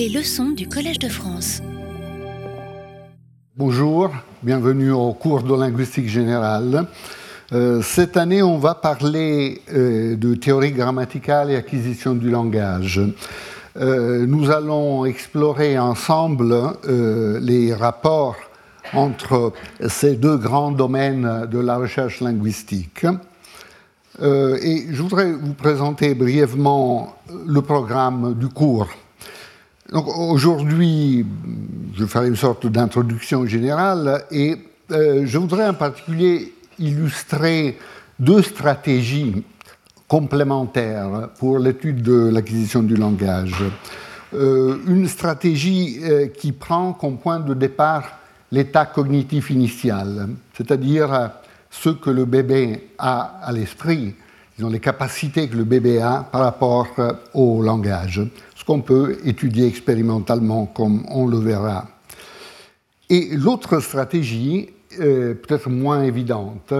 Les leçons du Collège de France. Bonjour, bienvenue au cours de linguistique générale. Euh, cette année, on va parler euh, de théorie grammaticale et acquisition du langage. Euh, nous allons explorer ensemble les rapports entre ces deux grands domaines de la recherche linguistique. et je voudrais vous présenter brièvement le programme du cours. Aujourd'hui, je faire une sorte d'introduction générale et je voudrais en particulier illustrer deux stratégies complémentaires pour l'étude de l'acquisition du langage. Euh, une stratégie euh, qui prend comme point de départ l'état cognitif initial, c'est-à-dire ce que le bébé a à l'esprit, les capacités que le bébé a par rapport euh, au langage, ce qu'on peut étudier expérimentalement comme on le verra. Et l'autre stratégie euh, peut-être moins évidente,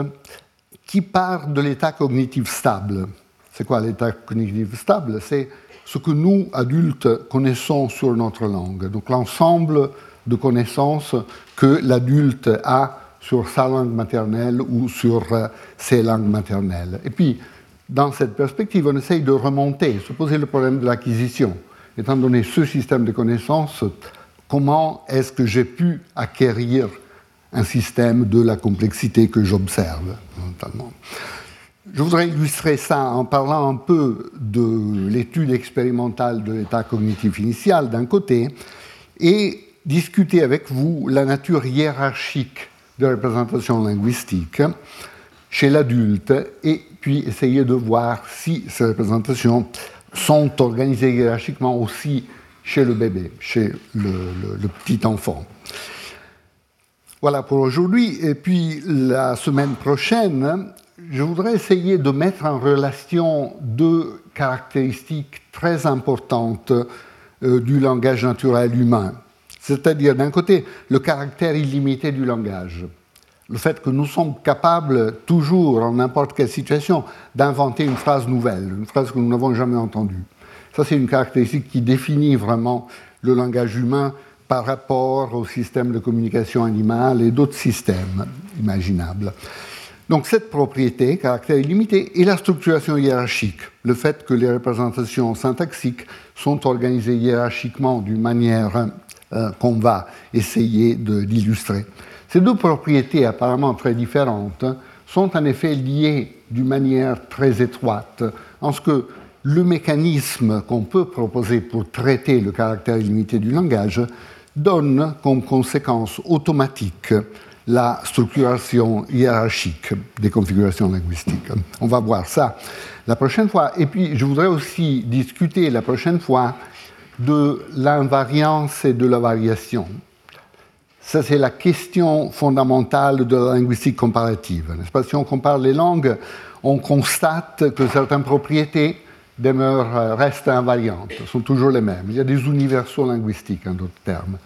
qui part de l'état cognitif stable. C'est quoi l'état cognitif stable? C'est ce que nous, adultes, connaissons sur notre langue. Donc l'ensemble de connaissances que l'adulte a sur sa langue maternelle ou sur euh, ses langues maternelles. Et puis, dans cette perspective, on essaye de remonter, se poser le problème de l'acquisition. Étant donné ce système de connaissances, comment est-ce que j'ai pu acquérir un système de la complexité que j'observe, notamment? Je voudrais illustrer ça en parlant un peu de l'étude expérimentale de l'état cognitif initial d'un côté et discuter avec vous la nature hiérarchique de la représentation linguistique chez l'adulte et puis essayer de voir si ces représentations sont organisées hiérarchiquement aussi chez le bébé, chez le, petit enfant. Voilà pour aujourd'hui. Et puis la semaine prochaine, je voudrais essayer de mettre en relation deux caractéristiques très importantes euh, du langage naturel humain. C'est-à-dire, d'un côté, le caractère illimité du langage. Le fait que nous sommes capables, toujours, en n'importe quelle situation, d'inventer une phrase nouvelle, une phrase que nous n'avons jamais entendue. Ça, c'est une caractéristique qui définit vraiment le langage humain par rapport au système de communication animale et d'autres systèmes imaginables. Donc cette propriété, caractère illimité, et la structuration hiérarchique, le fait que les représentations syntaxiques sont organisées hiérarchiquement d'une manière euh, qu'on va essayer d'illustrer. Ces deux propriétés apparemment très différentes sont en effet liées d'une manière très étroite, en ce que le mécanisme qu'on peut proposer pour traiter le caractère illimité du langage donne comme conséquence automatique la structuration hiérarchique des configurations linguistiques. On va voir ça la prochaine fois. Et puis, je voudrais aussi discuter la prochaine fois de l'invariance et de la variation. Ça, c'est la question fondamentale de la linguistique comparative. Pas? Si on compare les langues, on constate que certaines propriétés euh, restent invariantes, sont toujours les mêmes. Il y a des universaux linguistiques, en d'autres termes.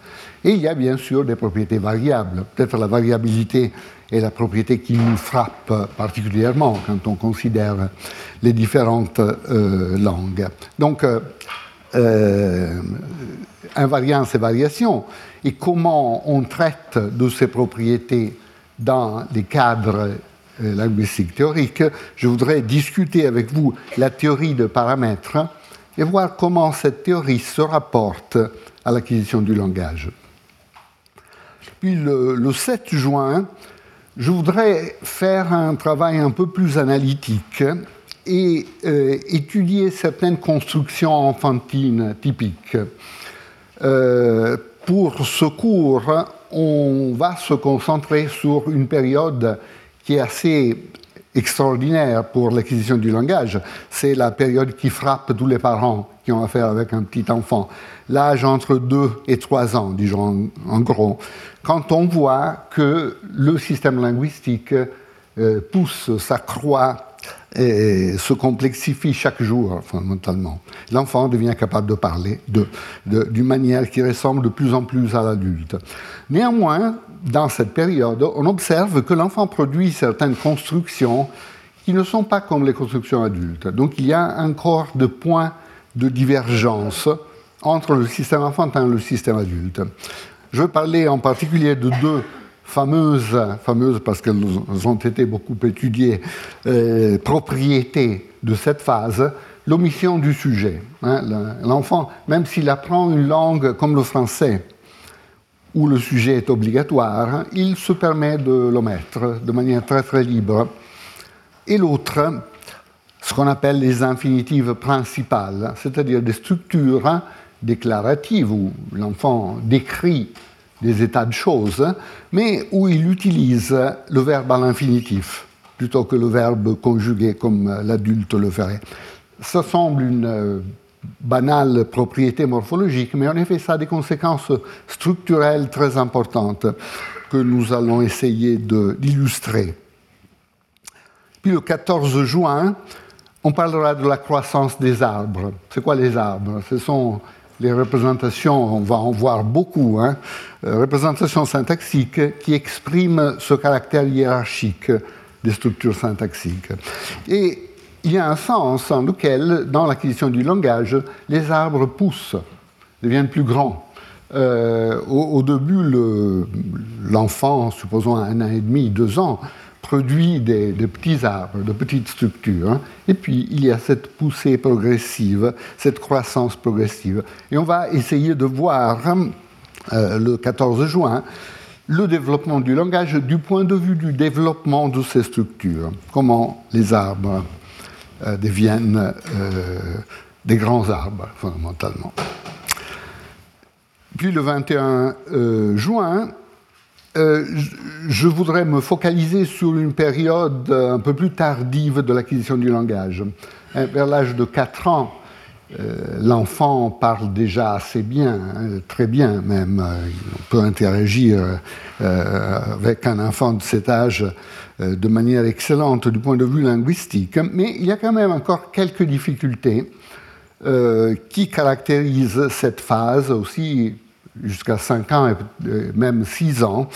Et il y a bien sûr des propriétés variables. Peut-être la variabilité est la propriété qui nous frappe particulièrement quand on considère les différentes euh, langues. Donc, euh, invariance et variation, et comment on traite de ces propriétés dans les cadres euh, linguistique théorique, je voudrais discuter avec vous la théorie de paramètres et voir comment cette théorie se rapporte à l'acquisition du langage. Puis le, 7 juin, je voudrais faire un travail un peu plus analytique et euh, étudier certaines constructions enfantines typiques. Euh, pour ce cours, on va se concentrer sur une période qui est assez extraordinaire pour l'acquisition du langage. C'est la période qui frappe tous les parents qui ont affaire avec un petit enfant. L'âge entre 2 et 3 ans, disons en, gros. Quand on voit que le système linguistique euh, pousse, s'accroît et se complexifie chaque jour fondamentalement. L'enfant devient capable de parler d'une manière qui ressemble de plus en plus à l'adulte. Néanmoins, dans cette période, on observe que l'enfant produit certaines constructions qui ne sont pas comme les constructions adultes. Donc il y a encore de points de divergence entre le système enfantin et le système adulte. Je parler en particulier de deux fameuses, fameuses parce qu'elles ont été beaucoup étudiées, euh, propriétés de cette phase, l'omission du sujet. Hein. L'enfant, même s'il apprend une langue comme le français, où le sujet est obligatoire, il se permet de l'omettre de manière très très libre. Et l'autre, ce qu'on appelle les infinitives principales, c'est-à-dire des structures déclaratives où l'enfant décrit des états de choses, mais où il utilise le verbe à l'infinitif plutôt que le verbe conjugué comme l'adulte le ferait. Ça semble une euh, banale propriété morphologique, mais en effet, ça a des conséquences structurelles très importantes que nous allons essayer d'illustrer. Puis le 14 juin, on parlera de la croissance des arbres. C'est quoi les arbres? Ce sont les représentations, on va en voir beaucoup, hein, euh, représentations syntaxiques qui expriment ce caractère hiérarchique des structures syntaxiques. Et il y a un sens en lequel, dans l'acquisition du langage, les arbres poussent, deviennent plus grands. Euh, au, début, l'enfant, supposons un an et demi, deux ans, produit des, petits arbres, de petites structures. Hein. Et puis, il y a cette poussée progressive, cette croissance progressive. Et on va essayer de voir, euh, le 14 juin, le développement du langage du point de vue du développement de ces structures. Comment les arbres euh, deviennent euh, des grands arbres, fondamentalement. Puis le 21 euh, je voudrais me focaliser sur une période un peu plus tardive de l'acquisition du langage. Vers l'âge de 4 ans, l'enfant parle déjà assez bien, hein, très bien même. On peut interagir avec un enfant de cet âge euh, de manière excellente du point de vue linguistique, mais il y a quand même encore quelques difficultés euh, qui caractérisent cette phase aussi jusqu'à 5 ans et même 6 ans.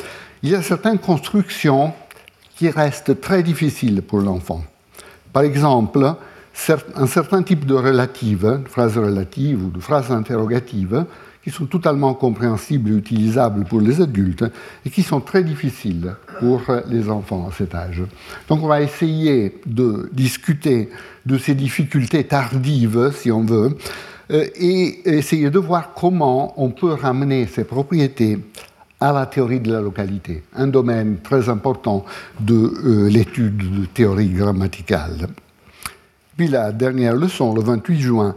Il y a certaines constructions qui restent très difficiles pour l'enfant. Par exemple, un certain type de relatives, de phrases relatives ou de phrases interrogatives, qui sont totalement compréhensibles et utilisables pour les adultes et qui sont très difficiles pour les enfants à cet âge. Donc on va essayer de discuter de ces difficultés tardives, si on veut, et essayer de voir comment on peut ramener ces propriétés à la théorie de la localité, un domaine très important de euh, l'étude de théorie grammaticale. Puis la dernière leçon, le 28 juin,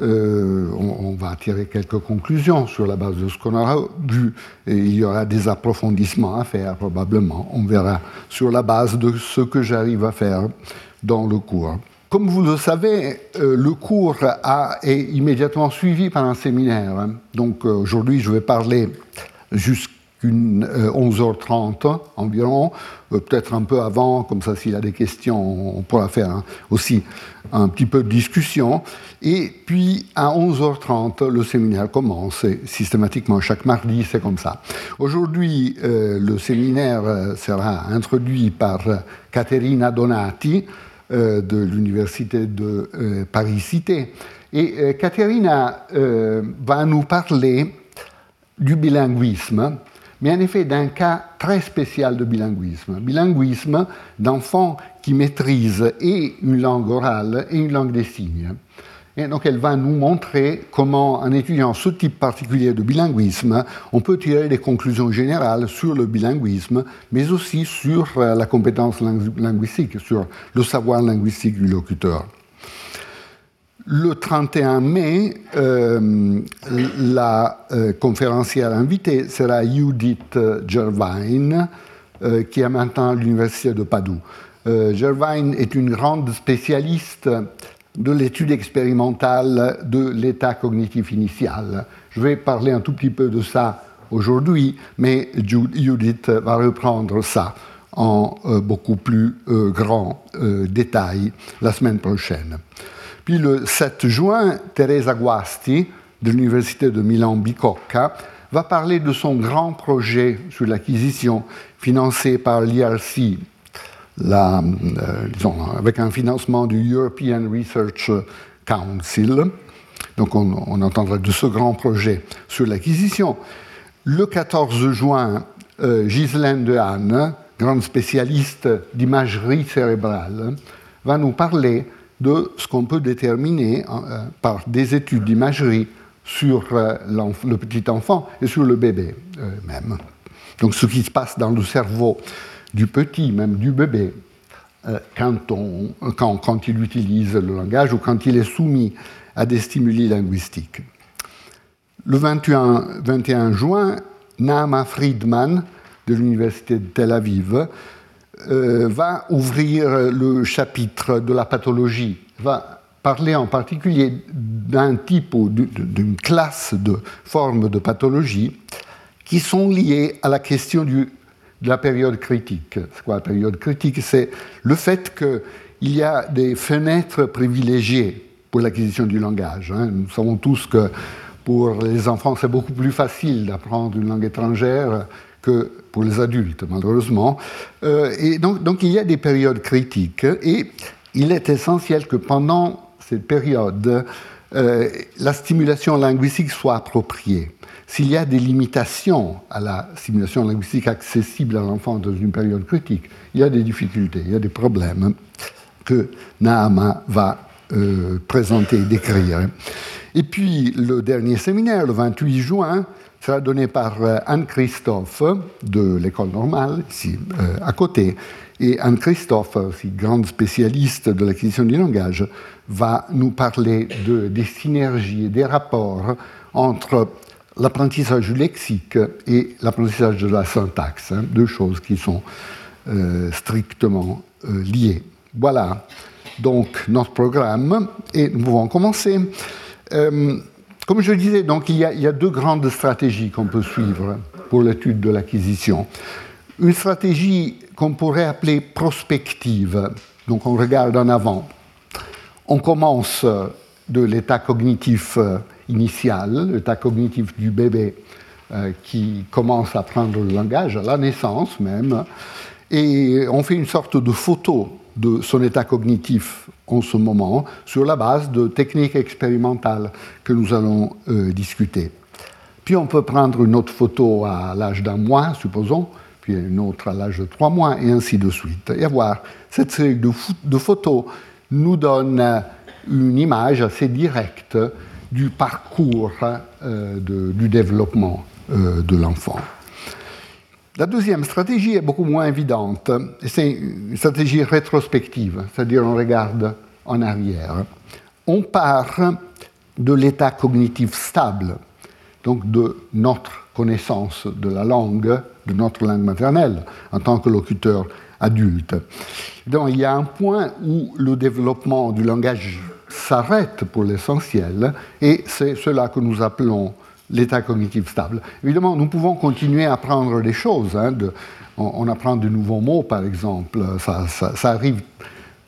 euh, on, va tirer quelques conclusions sur la base de ce qu'on aura vu. Il y aura des approfondissements à faire, probablement. On verra sur la base de ce que j'arrive à faire dans le cours. Comme vous le savez, euh, le cours est immédiatement suivi par un séminaire. Hein. Donc euh, aujourd'hui, je vais parler jusqu'à 11h30 euh, environ, peut-être un peu avant, comme ça s'il y a des questions, on pourra faire hein, aussi un petit peu de discussion. Et puis à 11h30, le séminaire commence, systématiquement chaque mardi, c'est comme ça. Aujourd'hui, le séminaire sera introduit par Caterina Donati de l'Université de Paris-Cité. Et Caterina va nous parler du bilinguisme mais en effet d'un cas très spécial de bilinguisme. Bilinguisme d'enfants qui maîtrisent et une langue orale et une langue des signes. Et donc elle va nous montrer comment, en étudiant ce type particulier de bilinguisme, on peut tirer des conclusions générales sur le bilinguisme, mais aussi sur euh, la compétence linguistique, sur le savoir linguistique du locuteur. Le 31 mai, euh, la euh, conférencière invitée sera Judith Gervain, qui est maintenant à l'Université de Padoue. Gervain est une grande spécialiste de l'étude expérimentale de l'état cognitif initial. Je vais parler un tout petit peu de ça aujourd'hui, mais Judith va reprendre ça en beaucoup plus grand détail la semaine prochaine. Puis le 7 juin, Teresa Guasti, de l'Université de Milan-Bicocca, va parler de son grand projet sur l'acquisition financé par l'IRC, euh, avec un financement du European Research Council. Donc on, entendra de ce grand projet sur l'acquisition. Le 14 juin, euh, Ghislaine Dehaene, grande spécialiste d'imagerie cérébrale, va nous parler de ce qu'on peut déterminer euh, par des études d'imagerie sur le petit enfant et sur le bébé même. Donc ce qui se passe dans le cerveau du petit, même du bébé, quand, on, quand, quand, il utilise le langage ou quand il est soumis à des stimuli linguistiques. Le 21, 21 juin, Naama Friedman de l'Université de Tel Aviv euh, va ouvrir le chapitre de la pathologie, va parler en particulier d'un type ou d'une classe de formes de pathologie qui sont liées à la question du, de la période critique. C'est quoi la période critique? C'est le fait qu'il y a des fenêtres privilégiées pour l'acquisition du langage. Hein. Nous savons tous que pour les enfants, c'est beaucoup plus facile d'apprendre une langue étrangère que pour les adultes, malheureusement. Euh, et donc, il y a des périodes critiques et il est essentiel que pendant cette période, euh, la stimulation linguistique soit appropriée. S'il y a des limitations à la stimulation linguistique accessible à l'enfant dans une période critique, il y a des difficultés, il y a des problèmes que Naama va euh, présenter et décrire. Et puis le dernier séminaire, le 28 juin, sera donné par euh, Anne-Christophe de l'école normale, ici euh, à côté. Et Anne-Christophe, aussi grande spécialiste de l'acquisition du langage, va nous parler de, des synergies des rapports entre l'apprentissage du lexique et l'apprentissage de la syntaxe, hein, deux choses qui sont euh, strictement liées. Voilà donc notre programme et nous pouvons commencer. Comme je disais, donc, il, y a, deux grandes stratégies qu'on peut suivre pour l'étude de l'acquisition. Une stratégie qu'on pourrait appeler prospective, donc on regarde en avant. On commence de l'état cognitif euh, initial, l'état cognitif du bébé euh, qui commence à prendre le langage, à la naissance même, et on fait une sorte de photo de son état cognitif en ce moment sur la base de techniques expérimentales que nous allons euh, discuter. Puis on peut prendre une autre photo à l'âge d'un mois, supposons, puis une autre à l'âge de trois mois, et ainsi de suite. Et voir cette série de, photos nous donne euh, une image assez directe du parcours euh, du développement de l'enfant. La deuxième stratégie est beaucoup moins évidente. C'est une stratégie rétrospective, c'est-à-dire on regarde en arrière. On part de l'état cognitif stable, donc de notre connaissance de la langue, de notre langue maternelle, en tant que locuteur adulte. Donc il y a un point où le développement du langage s'arrête pour l'essentiel, et c'est cela que nous appelons l'état cognitif stable. Évidemment, nous pouvons continuer à apprendre des choses. Hein, on, apprend de nouveaux mots, par exemple, ça, arrive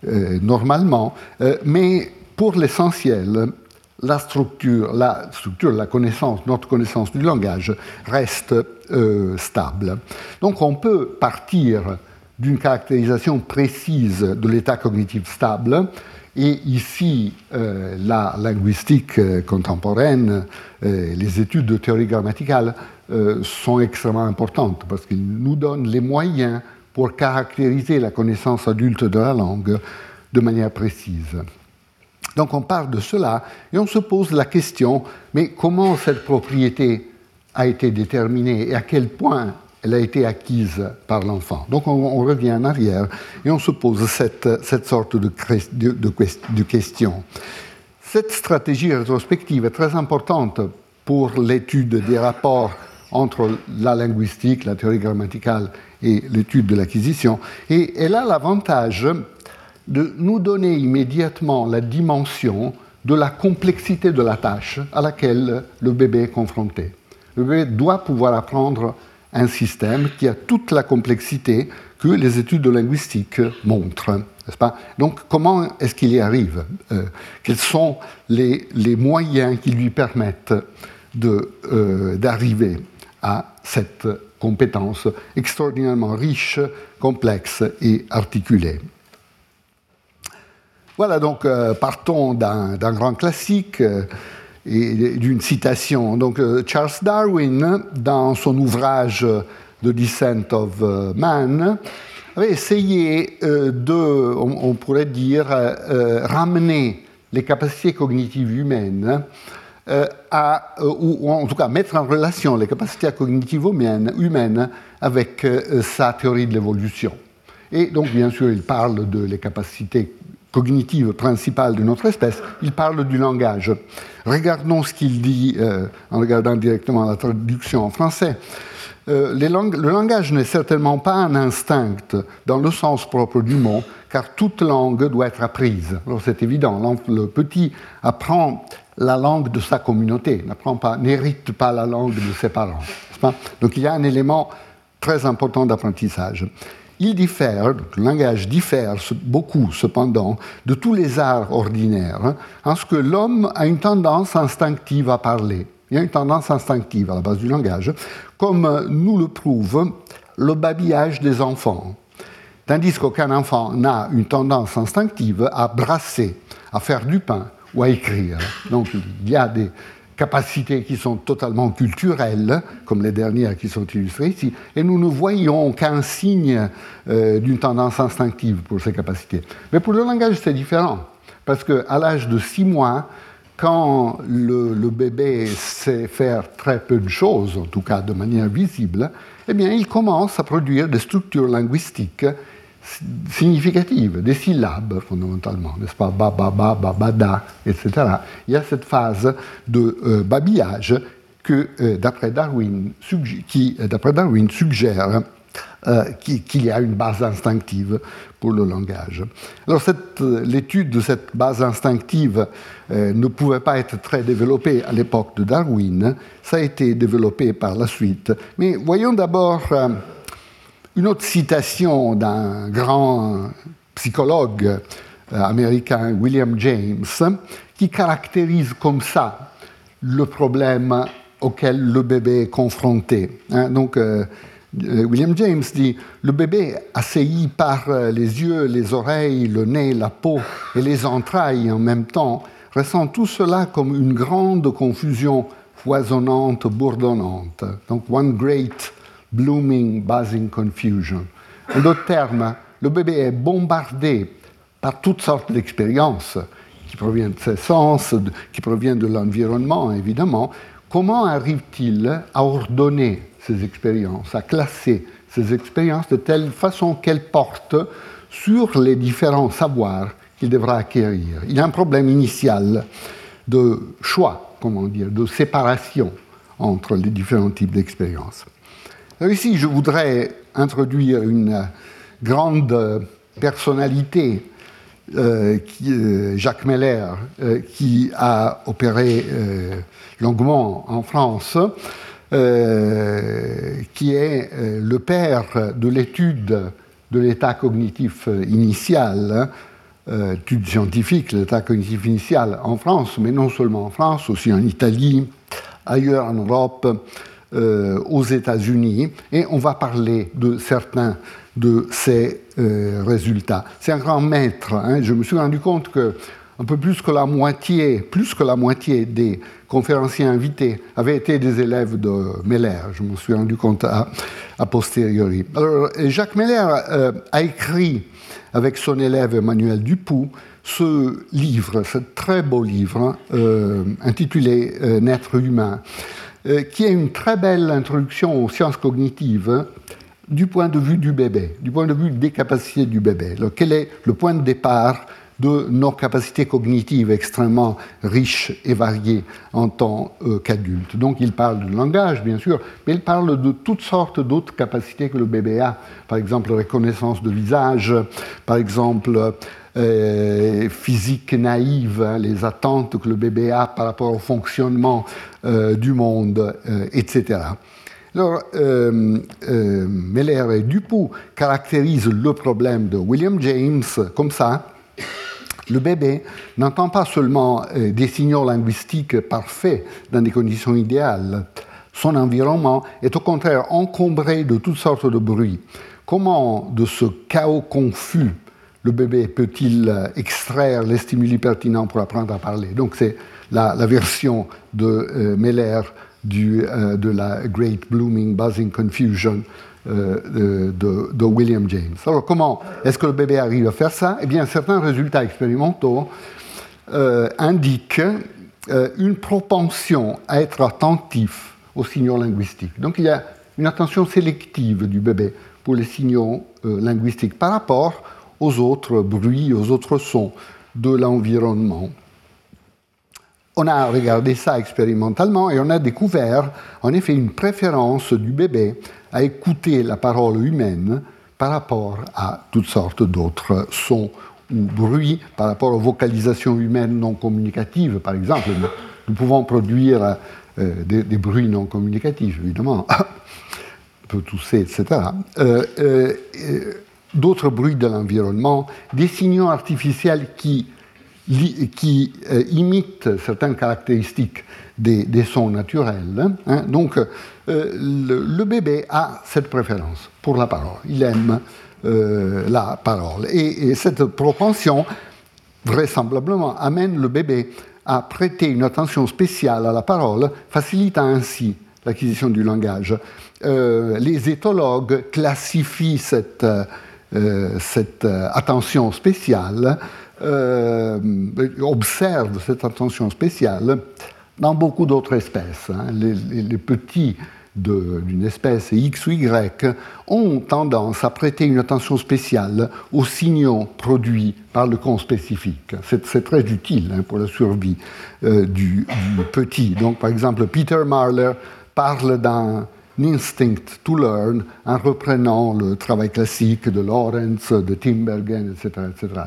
euh, normalement, euh, mais pour l'essentiel, la structure, la structure, la connaissance, notre connaissance du langage reste euh, stable. Donc on peut partir d'une caractérisation précise de l'état cognitif stable et ici, euh, la linguistique euh, contemporaine, euh, les études de théorie grammaticale sont extrêmement importantes parce qu'ils nous donnent les moyens pour caractériser la connaissance adulte de la langue de manière précise. Donc on parle de cela et on se pose la question, mais comment cette propriété a été déterminée et à quel point elle a été acquise par l'enfant. Donc on, revient en arrière et on se pose cette, cette sorte de, de, de, question. Cette stratégie rétrospective est très importante pour l'étude des rapports entre la linguistique, la théorie grammaticale et l'étude de l'acquisition. Et elle a l'avantage de nous donner immédiatement la dimension de la complexité de la tâche à laquelle le bébé est confronté. Le bébé doit pouvoir apprendre un système qui a toute la complexité que les études de linguistique montrent. Pas? Donc comment est-ce qu'il y arrive? Euh, Quels sont les, moyens qui lui permettent euh, d'arriver à cette compétence extraordinairement riche, complexe et articulée? Voilà, donc euh, partons d'un grand classique et d'une citation. Donc, Charles Darwin, dans son ouvrage The Descent of Man, avait essayé de, on, pourrait dire, ramener les capacités cognitives humaines à, ou, en tout cas mettre en relation les capacités cognitives humaines, humaines avec sa théorie de l'évolution. Et donc, bien sûr, il parle de les capacités cognitives principales de notre espèce, il parle du langage. Regardons ce qu'il dit euh, en regardant directement la traduction en français. Euh, le langage n'est certainement pas un instinct dans le sens propre du mot, car toute langue doit être apprise. Alors c'est évident, le petit apprend la langue de sa communauté, n'hérite pas la langue de ses parents. Donc il y a un élément très important d'apprentissage. Il diffère, le langage diffère beaucoup cependant de tous les arts ordinaires, hein, en ce que l'homme a une tendance instinctive à parler. Il y a une tendance instinctive à la base du langage, comme nous le prouve le babillage des enfants. Tandis qu'aucun enfant n'a une tendance instinctive à brasser, à faire du pain ou à écrire. Donc il y a des capacités qui sont totalement culturelles, comme les dernières qui sont illustrées ici, et nous ne voyons qu'un signe euh, d'une tendance instinctive pour ces capacités. Mais pour le langage, c'est différent, parce qu'à l'âge de six mois, quand le, le, bébé sait faire très peu de choses, en tout cas de manière visible, eh bien, il commence à produire des structures linguistiques significative, des syllabes fondamentalement, n'est-ce pas? Ba, ba, ba, ba, ba, da, etc. Il y a cette phase de euh, babillage que, euh, d'après Darwin, qui, euh, d'après Darwin, suggère qu'il y a une base instinctive pour le langage. Alors l'étude de cette base instinctive ne pouvait pas être très développée à l'époque de Darwin, ça a été développé par la suite. Mais voyons d'abord une autre citation d'un grand psychologue euh, américain, William James, qui caractérise comme ça le problème auquel le bébé est confronté. Hein. donc, euh, euh, William James dit Le bébé, assailli par les yeux, les oreilles, le nez, la peau et les entrailles en même temps, ressent tout cela comme une grande confusion foisonnante, bourdonnante. Donc, one great blooming, buzzing confusion. En d'autres termes, le bébé est bombardé par toutes sortes d'expériences qui proviennent de ses sens, qui proviennent de l'environnement, évidemment. Comment arrive-t-il à ordonner ces expériences, à classer ces expériences de telle façon qu'elles portent sur les différents savoirs qu'il devra acquérir? Il y a un problème initial de choix, comment dire, de séparation entre les différents types d'expériences ici, je voudrais introduire une grande personnalité, euh, euh, Jacques Meller, euh, qui a opéré longuement en France, qui est le père de l'étude de l'état cognitif initial, étude scientifique, l'état cognitif initial en France, mais non seulement en France, aussi en Italie, ailleurs en Europe, euh, aux États-Unis et on va parler de certains de ces euh, résultats. C'est un grand maître. Hein. Je me suis rendu compte que un peu plus que la moitié, plus que la moitié des conférenciers invités avaient été des élèves de Meller. Je me suis rendu compte à, posteriori. Alors, Jacques Meller euh, a écrit avec son élève Emmanuel Dupoux ce livre, ce très beau livre intitulé Naître humain. Euh, qui est une très belle introduction aux sciences cognitives hein, du point de vue du bébé, du point de vue des capacités du bébé. quel est le point de départ de nos capacités cognitives extrêmement riches et variées en tant euh, qu'adulte. Donc il parle du langage, bien sûr, mais il parle de toutes sortes d'autres capacités que le bébé a, par exemple reconnaissance de visage, par exemple euh, physique naïve, hein, les attentes que le bébé a par rapport au fonctionnement euh, du monde, euh, etc. Alors, Meller et Dupoux caractérisent le problème de William James comme ça. Le bébé n'entend pas seulement des signaux linguistiques parfaits dans des conditions idéales. Son environnement est au contraire encombré de toutes sortes de bruits. Comment de ce chaos confus le bébé peut-il extraire les stimuli pertinents pour apprendre à parler Donc c'est la, version de Meller de la Great Blooming Buzzing Confusion de, de, William James. Alors comment est-ce que le bébé arrive à faire ça? Eh bien, certains résultats expérimentaux indiquent une propension à être attentif aux signaux linguistiques. Donc il y a une attention sélective du bébé pour les signaux euh, linguistiques par rapport aux autres bruits, aux autres sons de l'environnement. On a regardé ça expérimentalement et on a découvert en effet une préférence du bébé à écouter la parole humaine par rapport à toutes sortes d'autres sons ou bruits, par rapport aux vocalisations humaines non communicatives, par exemple. Nous pouvons produire euh, des, bruits non communicatifs, évidemment, peut tousser, etc. d'autres bruits de l'environnement, des signaux artificiels qui, qui imitent certaines caractéristiques des, sons naturels. Hein. Donc, le, bébé a cette préférence pour la parole. Il aime la parole. et cette propension, vraisemblablement, amène le bébé à prêter une attention spéciale à la parole, facilitant ainsi l'acquisition du langage. Euh, les éthologues classifient cette, euh, cette attention spéciale, euh, observent cette attention spéciale dans beaucoup d'autres espèces. Hein. Les, petits d'une espèce X ou Y ont tendance à prêter une attention spéciale aux signaux produits par le con spécifique. C'est très utile hein, pour la survie euh, du, petit. Donc, par exemple, Peter Marler parle d'un instinct to learn en reprenant le travail classique de Lawrence, de Timbergen, etc., etc.,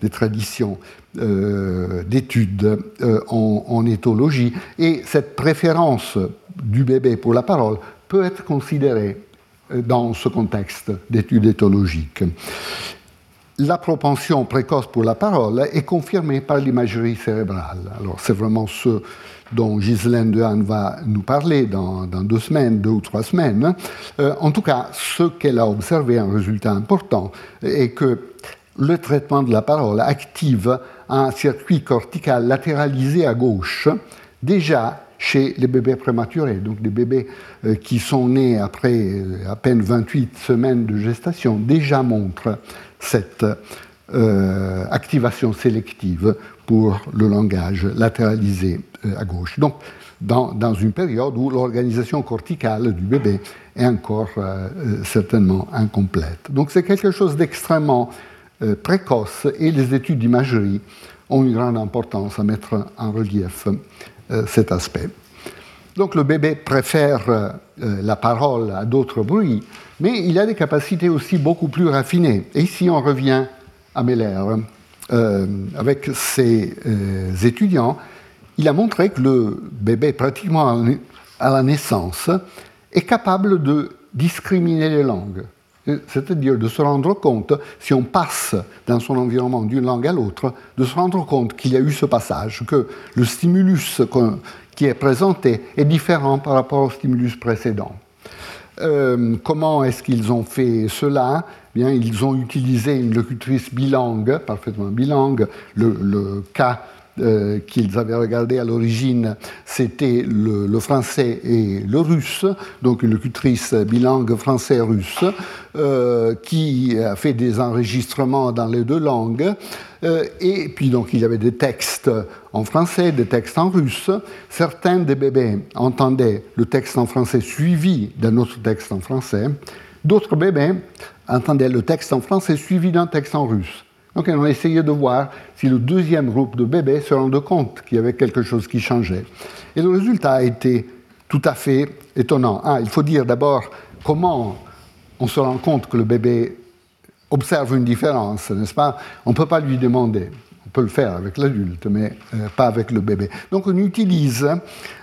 des, traditions euh, d'études euh, en, en, éthologie. Et cette préférence du bébé pour la parole peut être considéré euh, dans ce contexte d'études éthologiques. La propension précoce pour la parole est confirmée par l'imagerie cérébrale. Alors c'est vraiment ce dont Ghislaine Dehaene va nous parler dans, deux semaines, deux ou trois semaines. Euh, en tout cas, ce qu'elle a observé, un résultat important, est que le traitement de la parole active un circuit cortical latéralisé à gauche, déjà chez les bébés prématurés, donc des bébés euh, qui sont nés après euh, à peine 28 semaines de gestation, déjà montrent cette activation sélective pour le langage latéralisé gauche. Donc, dans, une période où l'organisation corticale du bébé est encore certainement incomplète. Donc, c'est quelque chose d'extrêmement précoce et les études d'imagerie ont une grande importance à mettre en relief euh, cet aspect. Donc le bébé préfère euh, la parole à d'autres bruits, mais il a des capacités aussi beaucoup plus raffinées. Et ici on revient à Meller. Euh, avec ses étudiants, il a montré que le bébé, pratiquement à la naissance, est capable de discriminer les langues c'est-à-dire de se rendre compte, si on passe dans son environnement d'une langue à l'autre, de se rendre compte qu'il y a eu ce passage, que le stimulus qui est présenté est différent par rapport au stimulus précédent. Euh, comment est-ce qu'ils ont fait cela? Bien, Ils ont utilisé une locutrice bilingue, parfaitement bilingue. Le, le cas euh, qu'ils avaient regardé à l'origine, c'était le, français et le russe, donc une locutrice bilingue français-russe, euh, qui a fait des enregistrements dans les deux langues. Euh, et puis donc il y avait des textes en français, des textes en russe. Certains des bébés entendaient le texte en français suivi d'un autre texte en français. D'autres bébés entendaient le texte en français suivi d'un texte en russe. Donc on a essayé de voir si le deuxième groupe de bébés se rendait compte qu'il y avait quelque chose qui changeait. Et le résultat a été tout à fait étonnant. Ah, il faut dire d'abord comment on se rend compte que le bébé observe une différence, n'est-ce pas? On ne peut pas lui demander. On peut le faire avec l'adulte, mais euh, pas avec le bébé. Donc on utilise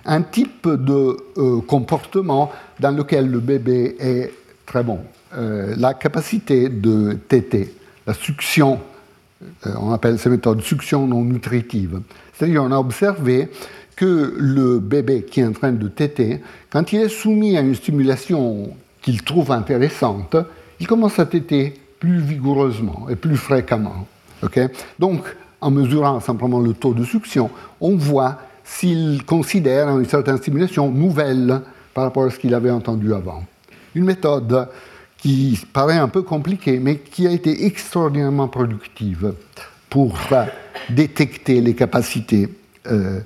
un type de euh, comportement dans lequel le bébé est très bon. Euh, la capacité de téter, la succion on appelle ces méthodes succion non nutritive. C'est-à-dire on a observé que le bébé qui est en train de téter, quand il est soumis à une stimulation qu'il trouve intéressante, il commence à téter plus vigoureusement et plus fréquemment. Donc, en mesurant simplement le taux de succion, on voit s'il considère une certaine stimulation nouvelle par rapport à ce qu'il avait entendu avant. Une méthode qui paraît un peu compliquée, mais qui a été extraordinairement productive pour détecter les capacités euh,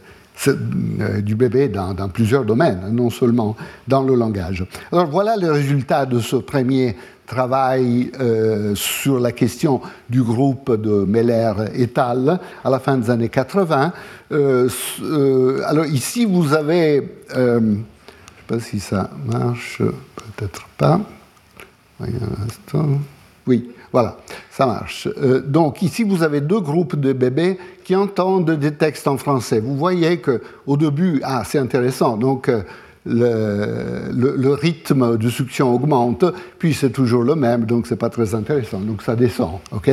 euh, du bébé dans, plusieurs domaines, non seulement dans le langage. Alors voilà les résultats de ce premier travail euh, sur la question du groupe de Meller et al. à la fin des années 80. Euh, euh, alors ici, vous avez, je ne sais pas si ça marche, peut-être pas. Oui, voilà, ça marche. donc ici, vous avez deux groupes de bébés qui entendent des textes en français. Vous voyez que au début, ah, c'est intéressant. Donc le, rythme de succion augmente, puis c'est toujours le même, donc c'est pas très intéressant, donc ça descend. ok?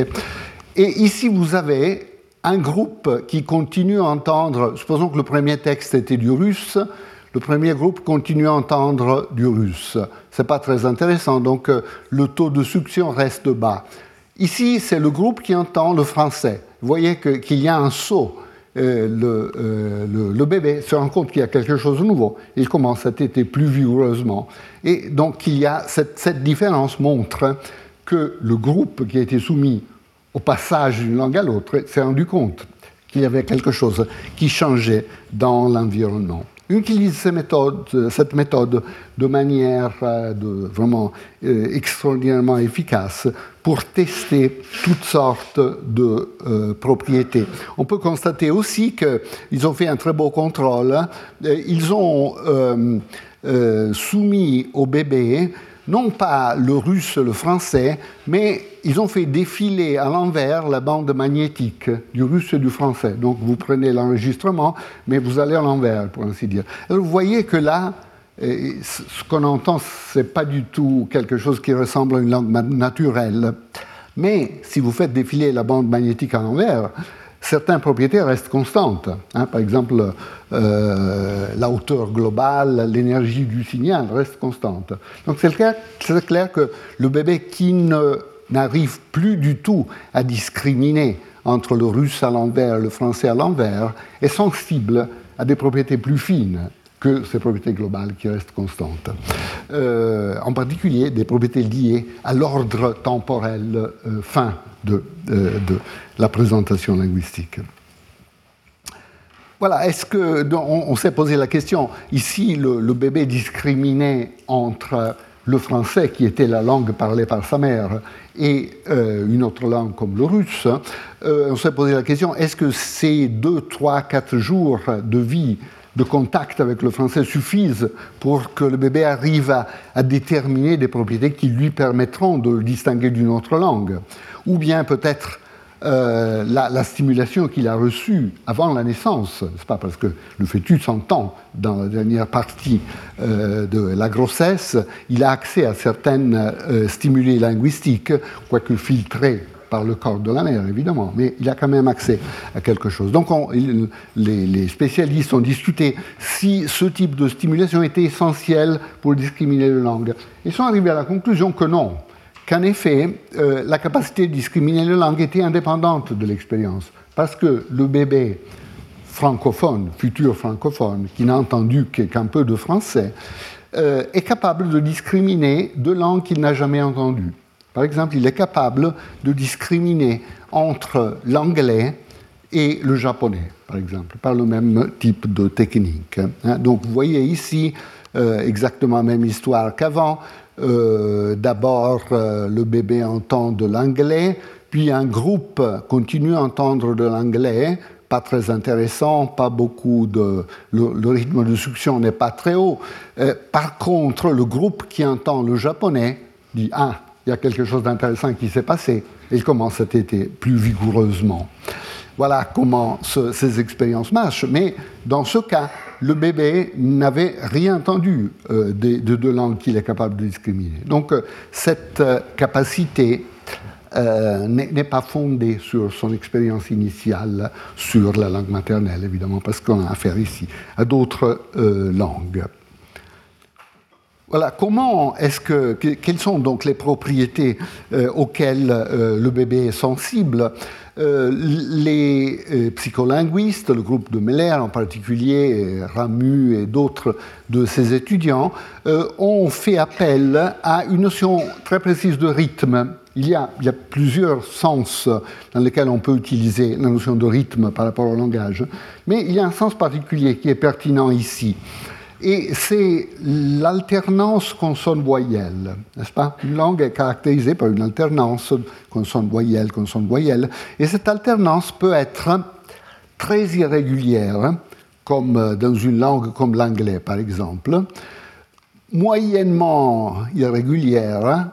Et ici, vous avez un groupe qui continue à entendre, supposons que le premier texte était du russe, le premier groupe continue à entendre du russe. C'est pas très intéressant, donc euh, le taux de succion reste bas. Ici, c'est le groupe qui entend le français. Vous voyez qu'il y a un saut euh, euh, le, bébé se rend compte qu'il y a quelque chose de nouveau. Il commence à téter plus vigoureusement. Et donc, il y a cette différence montre que le groupe qui a été soumis au passage d'une langue à l'autre s'est rendu compte qu'il y avait quelque chose qui changeait dans l'environnement utilise méthodes, cette méthode de manière euh, vraiment euh, extraordinairement efficace pour tester toutes sortes de euh, propriétés. On peut constater aussi qu'ils ont fait un très beau contrôle. Ils ont soumis au bébé non pas le russe, le français, mais ils ont fait défiler à l'envers la bande magnétique du russe et du français. Donc vous prenez l'enregistrement, mais vous allez à l'envers, pour ainsi dire. vous voyez que là, ce qu'on entend, ce n'est pas du tout quelque chose qui ressemble à une langue naturelle. Mais si vous faites défiler la bande magnétique à l'envers, certaines propriétés restent constantes. Hein. par exemple, euh, la hauteur globale, l'énergie du signal reste constante. Donc c'est clair, clair, que le bébé qui n'arrive plus du tout à discriminer entre le russe à l'envers et le français à l'envers est sensible à des propriétés plus fines que ces propriétés globales qui restent constantes. Euh, en particulier des propriétés liées à l'ordre temporel euh, fin de, de la présentation linguistique. Voilà, est-ce que. On, s'est posé la question. Ici, le, bébé discriminait entre le français, qui était la langue parlée par sa mère, et euh, une autre langue comme le russe. Euh, on s'est posé la question est-ce que ces deux, trois, quatre jours de vie de contact avec le français suffisent pour que le bébé arrive à déterminer des propriétés qui lui permettront de le distinguer d'une autre langue. Ou bien peut-être euh, la, stimulation qu'il a reçue avant la naissance, c'est pas parce que le fœtus entend dans la dernière partie euh, de la grossesse, il a accès à certaines euh, stimuli linguistiques, quoique filtrés par le corps de la mère, évidemment, mais il a quand même accès à quelque chose. Donc les, les, spécialistes ont discuté si ce type de stimulation était essentiel pour discriminer les langues. Ils sont arrivés à la conclusion que non qu'en effet, euh, la capacité de discriminer les langues était indépendante de l'expérience, parce que le bébé francophone, futur francophone, qui n'a entendu qu'un peu de français, euh, est capable de discriminer deux langues qu'il n'a jamais entendues. Par exemple, il est capable de discriminer entre l'anglais et le japonais, par exemple, par le même type de technique. Hein. Donc vous voyez ici euh, exactement la même histoire qu'avant. Euh, d'abord, euh, le bébé entend de l'anglais, puis un groupe continue à entendre de l'anglais, pas très intéressant, pas beaucoup de... Le, rythme de succion n'est pas très haut. Par contre, le groupe qui entend le japonais dit Ah, il y a quelque chose d'intéressant qui s'est passé. Il commence à téter plus vigoureusement. Voilà comment ces expériences marchent. Mais dans ce cas, le bébé n'avait rien entendu euh, de, deux langues qu'il est capable de discriminer. Donc euh, cette euh, capacité n'est pas fondée sur son expérience initiale sur la langue maternelle, évidemment, parce qu'on a affaire ici à d'autres langues. Voilà, comment est-ce que, quelles sont donc les propriétés euh, auxquelles euh, le bébé est sensible euh, Les psycholinguistes, le groupe de Meller en particulier, Ramu et d'autres de ses étudiants, ont fait appel à une notion très précise de rythme. Il y, a, il y, a, plusieurs sens dans lesquels on peut utiliser la notion de rythme par rapport au langage, mais il y a un sens particulier qui est pertinent ici. Et c'est l'alternance consonne-voyelle, n'est-ce pas? Une langue est caractérisée par une alternance consonne-voyelle, consonne-voyelle. Et cette alternance peut être très irrégulière, comme dans une langue comme l'anglais, par exemple, moyennement irrégulière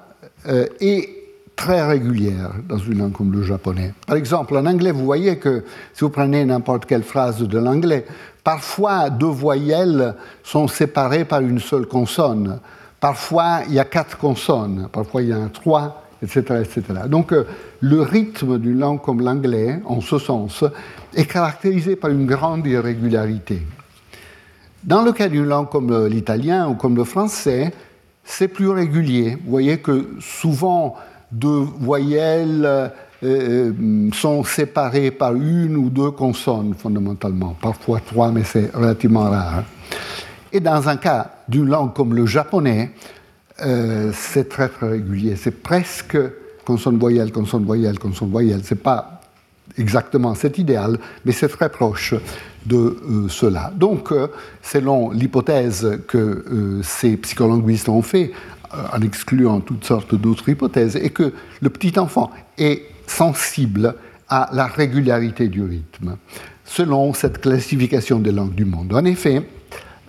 euh, et très régulière dans une langue comme le japonais. Par exemple, en anglais, vous voyez que si vous prenez n'importe quelle phrase de l'anglais, Parfois, deux voyelles sont séparées par une seule consonne. Parfois, il y a quatre consonnes. Parfois, il y en a trois, etc. etc. Donc, euh, le rythme d'une langue comme l'anglais, en ce sens, est caractérisé par une grande irrégularité. Dans le cas d'une langue comme euh, l'italien ou comme le français, c'est plus régulier. Vous voyez que souvent, deux voyelles sont séparés par une ou deux consonnes fondamentalement, parfois trois, mais c'est relativement rare. Et dans un cas d'une langue comme le japonais, euh, c'est très très régulier. C'est presque consonne voyelle, consonne voyelle, consonne voyelle. C'est pas exactement cet idéal, mais c'est très proche de cela. Donc, selon l'hypothèse que ces psycholinguistes ont fait, en excluant toutes sortes d'autres hypothèses, et que le petit enfant est sensible à la régularité du rythme, selon cette classification des langues du monde. En effet,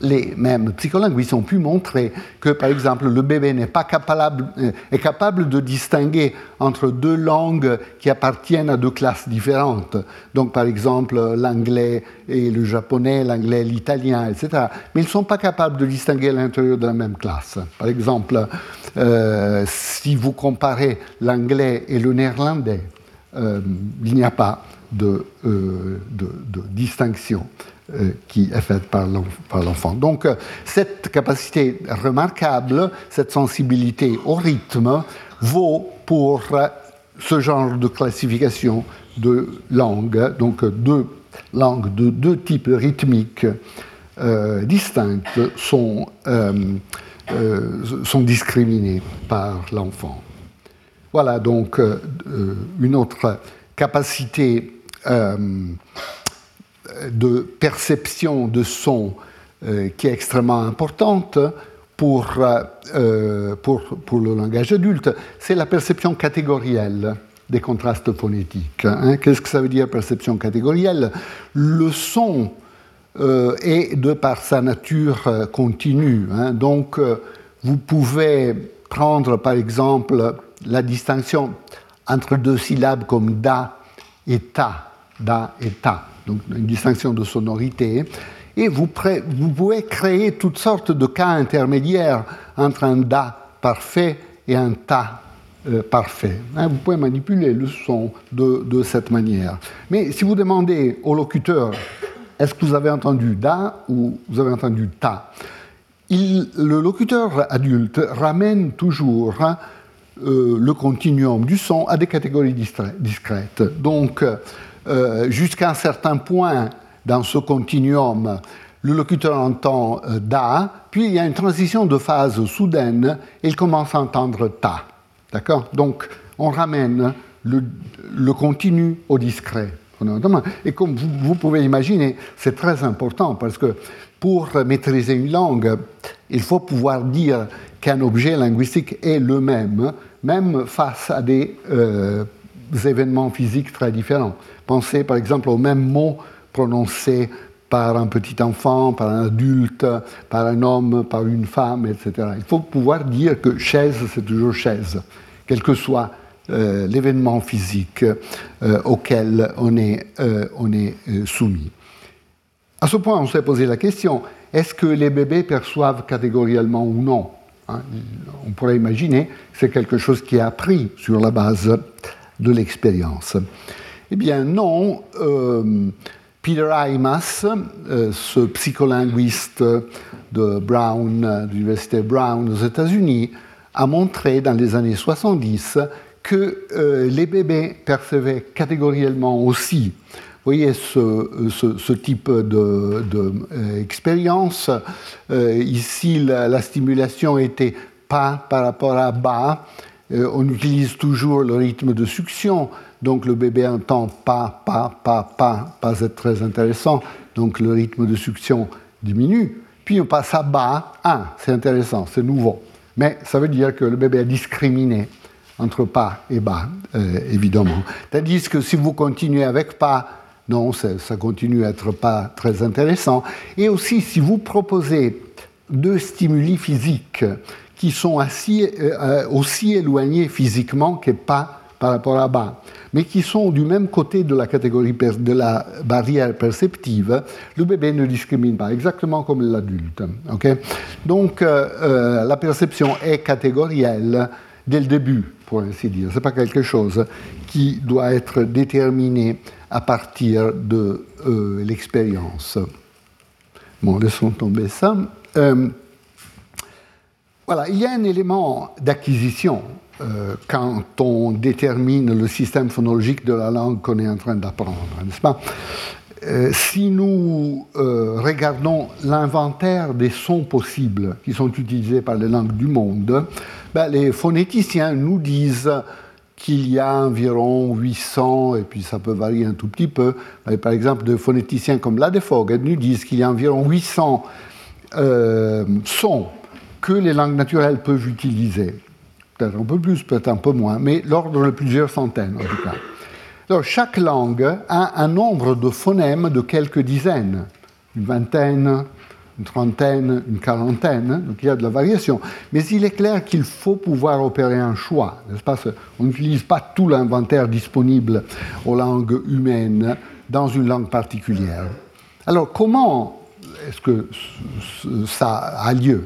les mêmes psycholinguistes ont pu montrer que, par exemple, le bébé n'est pas capable, euh, est capable de distinguer entre deux langues qui appartiennent à deux classes différentes. Donc, par exemple, l'anglais et le japonais, l'anglais et l'italien, etc. Mais ils ne sont pas capables de distinguer à l'intérieur de la même classe. Par exemple, euh, si vous comparez l'anglais et le néerlandais, euh, il n'y a pas de, de distinction. Euh, qui est faite par l'enfant. Donc euh, cette capacité remarquable, cette sensibilité au rythme, vaut pour euh, ce genre de classification de langues, donc deux langues de deux types rythmiques distincts sont, sont discriminées par l'enfant. Voilà donc une autre capacité de perception de son euh, qui est extrêmement importante pour, euh, pour, pour, le langage adulte, c'est la perception catégorielle des contrastes phonétiques. Hein. Qu'est-ce que ça veut dire perception catégorielle? Le son euh, est, de par sa nature, continue. Hein. Donc, vous pouvez prendre, par exemple, la distinction entre deux syllabes comme da et ta, da et ta donc une distinction de sonorité, et vous, pouvez créer toutes sortes de cas intermédiaires entre un da parfait et un ta euh, parfait. Hein, vous pouvez manipuler le son de, cette manière. Mais si vous demandez au locuteur, est-ce que vous avez entendu da ou vous avez entendu ta Le locuteur adulte ramène toujours euh, le continuum du son à des catégories discrètes. Donc, euh, jusqu'à un certain point dans ce continuum, le locuteur entend euh, da, puis il y a une transition de phase soudaine et il commence à entendre ta. D'accord? Donc on ramène le, continu au discret. Et comme vous, pouvez imaginer, c'est très important parce que pour maîtriser une langue, il faut pouvoir dire qu'un objet linguistique est le même, même face à des euh, événements physiques très différents. Pensez par exemple au même mot prononcé par un petit enfant, par un adulte, par un homme, par une femme, etc. Il faut pouvoir dire que chaise, c'est toujours chaise, quel que soit euh, l'événement physique euh, auquel on est, euh, soumis. À ce point, on s'est posé la question, est-ce que les bébés perçoivent catégoriellement ou non hein, On pourrait imaginer que c'est quelque chose qui est appris sur la base de l'expérience. Eh bien non, euh, Peter Aimas, ce psycholinguiste de Brown, de l'université Brown aux États-Unis, a montré dans les années 70 que les bébés percevaient catégoriellement aussi voyez ce, type d'expérience. De, euh, ici, la, stimulation était pas par rapport à bas. Euh, on utilise toujours le rythme de succion. Donc le bébé entend pas, pas, pas, pas, pas être très intéressant. Donc le rythme de succion diminue. Puis on passe à bas. Ah, c'est intéressant, c'est nouveau. Mais ça veut dire que le bébé a discriminé entre pas et bas, euh, évidemment. Tandis que si vous continuez avec pas, non, ça, continue à être pas très intéressant. Et aussi, si vous proposez deux stimuli physiques qui sont euh, aussi éloignés physiquement que pas par rapport à bas, mais qui sont du même côté de la catégorie de la barrière perceptive, le bébé ne discrimine pas, exactement comme l'adulte. Donc euh, euh, la perception est catégorielle dès le début, pour ainsi dire. Ce n'est pas quelque chose qui doit être déterminé à partir de euh, l'expérience. Bon, laissons tomber ça. Voilà, il y a un élément d'acquisition euh, quand on détermine le système phonologique de la langue qu'on est en train d'apprendre, n'est-ce pas? Si nous regardons l'inventaire des sons possibles qui sont utilisés par les langues du monde, ben, les phonéticiens nous disent qu'il y a environ 800, et puis ça peut varier un tout petit peu, par exemple, de phonéticiens comme Ladefog nous disent qu'il y a environ 800 euh, sons que les langues naturelles peuvent utiliser. Peut-être un peu plus, peut-être un peu moins, mais l'ordre de plusieurs centaines en tout cas. Chaque langue a un nombre de phonèmes de quelques dizaines, une vingtaine, une trentaine, une quarantaine, donc il y a de la variation. Mais il est clair qu'il faut pouvoir opérer un choix. On n'utilise pas tout l'inventaire disponible aux langues humaines dans une langue particulière. Alors comment est-ce que ça a lieu?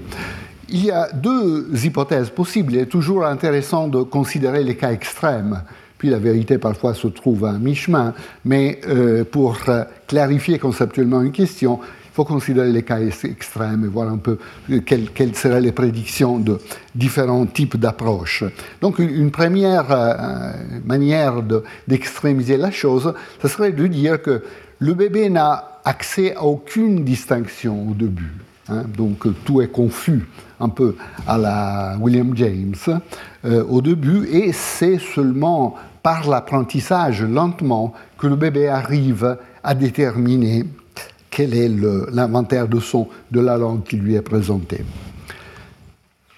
Il y a deux hypothèses possibles. Il est toujours intéressant de considérer les cas extrêmes. Puis la vérité parfois se trouve à mi-chemin. Mais euh, pour clarifier conceptuellement une question, il faut considérer les cas extrêmes et voir un peu quelles, seraient les prédictions de différents types d'approches. Donc une première euh, manière d'extrémiser la chose, ce serait de dire que le bébé n'a accès à aucune distinction au début. Hein. donc tout est confus un peu à la William James euh, au début, et c'est seulement par l'apprentissage lentement que le bébé arrive à déterminer quel est l'inventaire de son de la langue qui lui est présenté.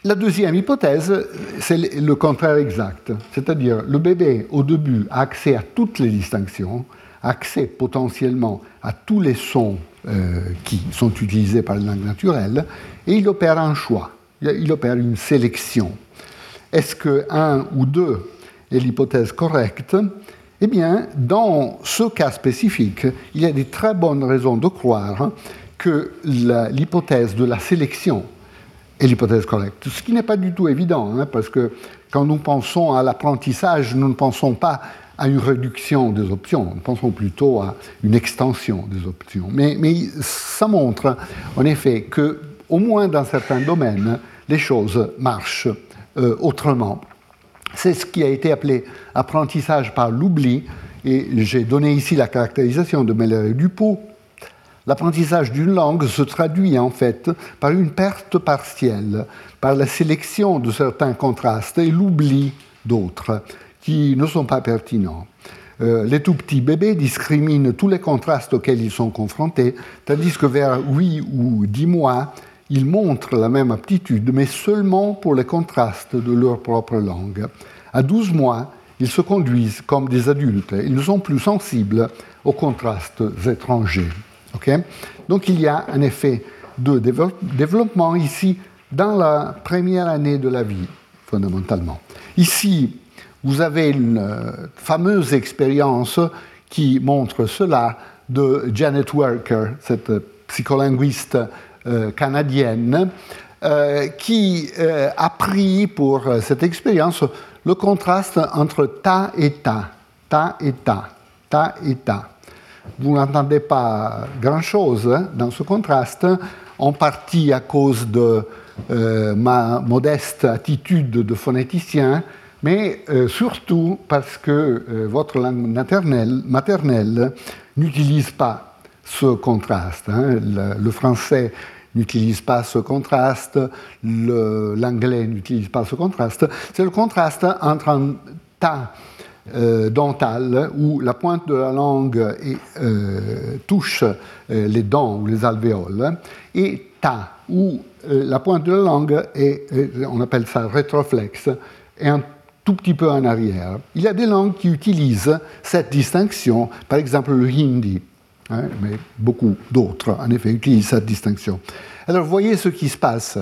La deuxième hypothèse, c'est le contraire exact, c'est-à-dire le bébé au début a accès à toutes les distinctions, accès potentiellement à tous les sons euh, qui sont utilisés par les langues naturelles, et il opère un choix, il opère une sélection. Est-ce que un ou deux est l'hypothèse correcte? Eh bien, dans ce cas spécifique, il y a des très bonnes raisons de croire que l'hypothèse de la sélection est l'hypothèse correcte. Ce qui n'est pas du tout évident, hein, parce que quand nous pensons à l'apprentissage, nous ne pensons pas à une réduction des options, pensons plutôt à une extension des options. Mais, ça montre en effet que, au moins dans certains domaines, les choses marchent euh, autrement. C'est ce qui a été appelé apprentissage par l'oubli, et j'ai donné ici la caractérisation de Meller et Dupont. L'apprentissage d'une langue se traduit en fait par une perte partielle, par la sélection de certains contrastes et l'oubli d'autres qui ne sont pas pertinents. Euh, les tout petits bébés discriminent tous les contrastes auxquels ils sont confrontés, tandis que vers 8 ou 10 mois, ils montrent la même aptitude, mais seulement pour les contrastes de leur propre langue. À 12 mois, ils se conduisent comme des adultes. Ils ne sont plus sensibles aux contrastes étrangers. Donc il y a un effet de développement ici dans la première année de la vie, fondamentalement. Ici, vous avez une euh, fameuse expérience qui montre cela de Janet Worker, cette psycholinguiste euh, canadienne, euh, qui a pris pour cette expérience le contraste entre ta et ta, ta et ta, ta et ta. vous n'entendez pas grand-chose hein, dans ce contraste, en partie à cause de ma modeste attitude de phonéticien, mais euh, surtout parce que euh, votre langue maternelle, n'utilise pas ce contraste. Hein. Le, français n'utilise pas ce contraste, l'anglais n'utilise pas ce contraste. C'est le contraste entre un ta dental où la pointe de la langue touche les dents ou les alvéoles et ta où la pointe de la langue est, on appelle ça rétroflexe, est un tout petit peu en arrière. Il y a des langues qui utilisent cette distinction, par exemple le hindi, hein, mais beaucoup d'autres, en effet, utilisent cette distinction. Alors, voyez ce qui se passe.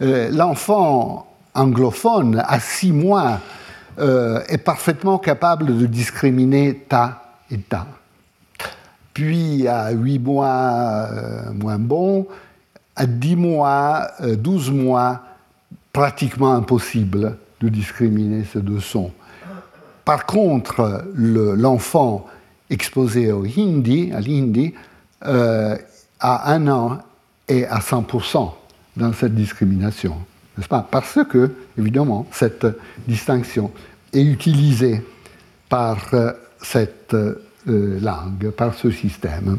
Euh, l'enfant anglophone, à six mois, euh, est parfaitement capable de discriminer ta et ta. Puis, à huit mois, euh, moins bon, à dix mois, douze mois, pratiquement impossible de discriminer ces deux sons. Par contre, l'enfant exposé au hindi, à l'hindi, euh, a un an et à 100% dans cette discrimination. N'est-ce pas? Parce que, évidemment, cette distinction est utilisée par euh, cette euh, langue, par ce système.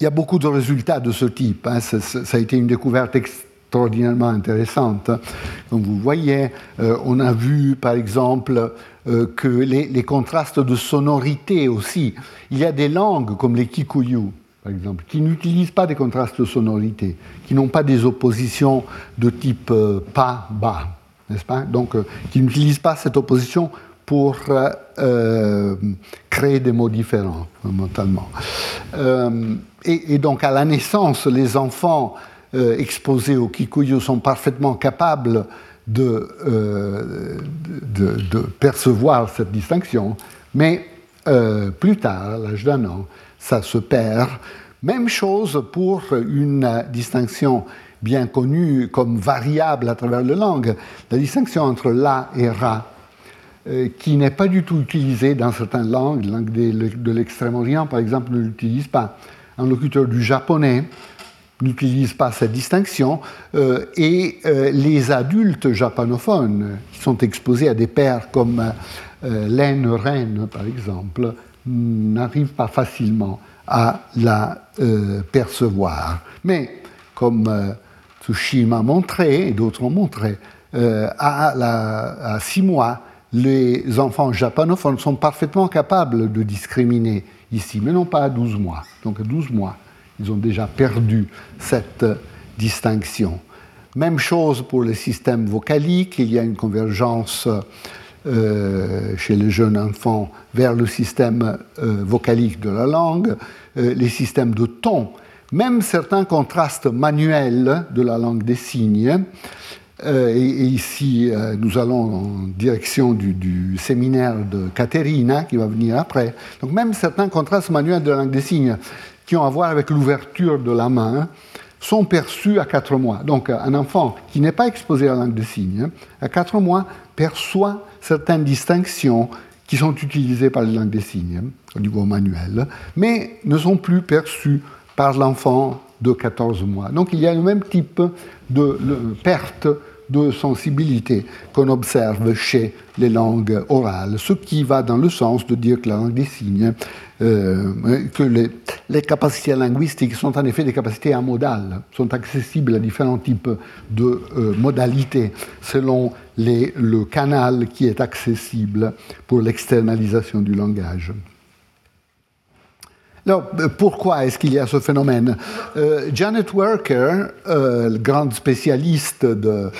Il y a beaucoup de résultats de ce type. Hein. Ça, a été une découverte extraordinairement intéressante. Comme vous voyez, euh, on a vu par exemple euh, que les, contrastes de sonorité aussi. Il y a des langues comme les Kikuyu, par exemple, qui n'utilisent pas des contrastes de sonorité, qui n'ont pas des oppositions de type euh, pas, bas, n'est-ce pas? Donc, qui n'utilisent pas cette opposition pour créer des mots différents mentalement. Et, et, donc, à la naissance, les enfants euh, exposés au kikuyu sont parfaitement capables euh, de, de, percevoir cette distinction, mais euh, plus tard, à l'âge d'un an, ça se perd. Même chose pour une distinction bien connue comme variable à travers la langue, la distinction entre la et ra, qui n'est pas du tout utilisée dans certaines langues. La langue de l'extrême-orient, par exemple, ne l'utilise pas. Un locuteur du japonais n'utilisent pas cette distinction, euh, et euh, les adultes japonophones qui sont exposés à des pères comme euh, laine reine, par exemple, n'arrivent pas facilement à la percevoir. Mais, comme Tsushima a montré, et d'autres ont montré, à, à six mois, les enfants japonophones sont parfaitement capables de discriminer ici, mais non pas à 12 mois. Donc à 12 mois, ils ont déjà perdu cette distinction. Même chose pour les systèmes vocaliques, il y a une convergence euh, chez les jeunes enfants vers le système euh, vocalique de la langue, euh, les systèmes de ton, même certains contrastes manuels de la langue des signes. Et, ici, nous allons en direction du, du séminaire de Caterina, qui va venir après. Donc même certains contrastes manuels de la langue des signes qui ont à voir avec l'ouverture de la main sont perçus à 4 mois. Donc un enfant qui n'est pas exposé à la langue des signes, à 4 mois, perçoit certaines distinctions qui sont utilisées par les langues des signes au niveau manuel, mais ne sont plus perçues par l'enfant de 14 mois. Donc il y a le même type de perte de sensibilité qu'on observe chez les langues orales, ce qui va dans le sens de dire que la langue des signes, euh, que les, capacités linguistiques sont en effet des capacités amodales, sont accessibles à différents types de euh, modalités selon le canal qui est accessible pour l'externalisation du langage. Alors, euh, pourquoi est-ce qu'il y a ce phénomène? Euh, Janet Worker, euh, grande spécialiste de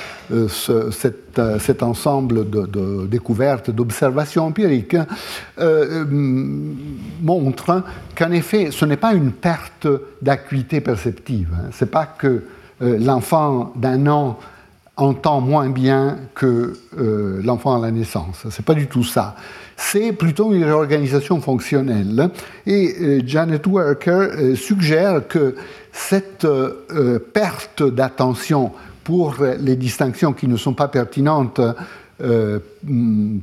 cet ensemble de, découvertes, d'observations empiriques, montre qu'en effet, ce n'est pas une perte d'acuité perceptive. Hein. Ce n'est pas que l'enfant d'un an entend moins bien que l'enfant à la naissance. Ce n'est pas du tout ça c'est plutôt une réorganisation fonctionnelle. Et euh, Janet Worker euh, suggère que cette euh, perte d'attention pour les distinctions qui ne sont pas pertinentes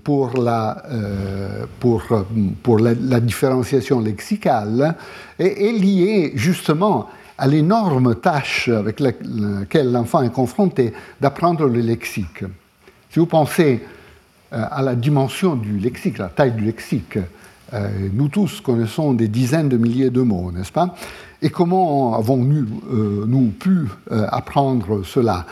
pour, la, pour, pour la, différenciation lexicale est, est liée justement à l'énorme tâche avec laquelle l'enfant est confronté d'apprendre le lexique. Si vous pensez à la dimension du lexique, la taille du lexique, nous tous connaissons des dizaines de milliers de mots, n'est-ce pas? Et comment avons-nous euh, pu euh, apprendre cela?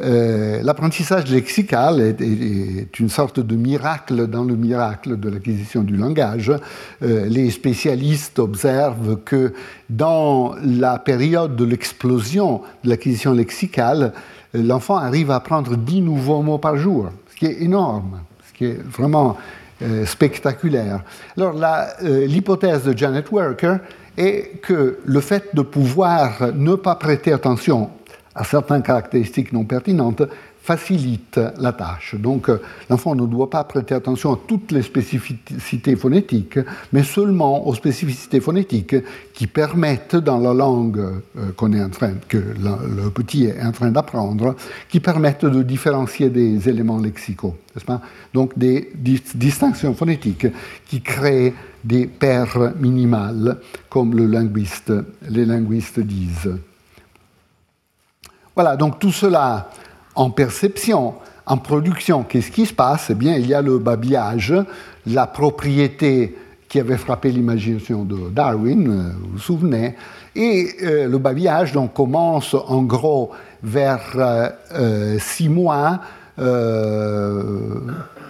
Euh, L'apprentissage lexical est, une sorte de miracle dans le miracle de l'acquisition du langage. les spécialistes observent que dans la période de l'explosion de l'acquisition lexicale, l'enfant arrive à apprendre 10 nouveaux mots par jour, ce qui est énorme, est vraiment spectaculaire. Alors l'hypothèse de Janet Worker et que le fait de pouvoir ne pas prêter attention à certaines caractéristiques non pertinentes facilite la tâche. Donc l'enfant ne doit pas prêter attention à toutes les spécificités phonétiques, mais seulement aux spécificités phonétiques qui permettent, dans la langue euh, est en train, que le petit est en train d'apprendre, qui permettent de différencier des éléments lexicaux. Pas? Donc des distinctions phonétiques qui créent des paires minimales, comme le linguiste, les linguistes disent. Voilà, donc tout cela en perception, en production, qu'est-ce qui se passe? Eh bien, il y a le babillage, la propriété qui avait frappé l'imagination de Darwin, euh, vous vous souvenez, et euh, le babillage donc, commence en gros vers euh, six mois,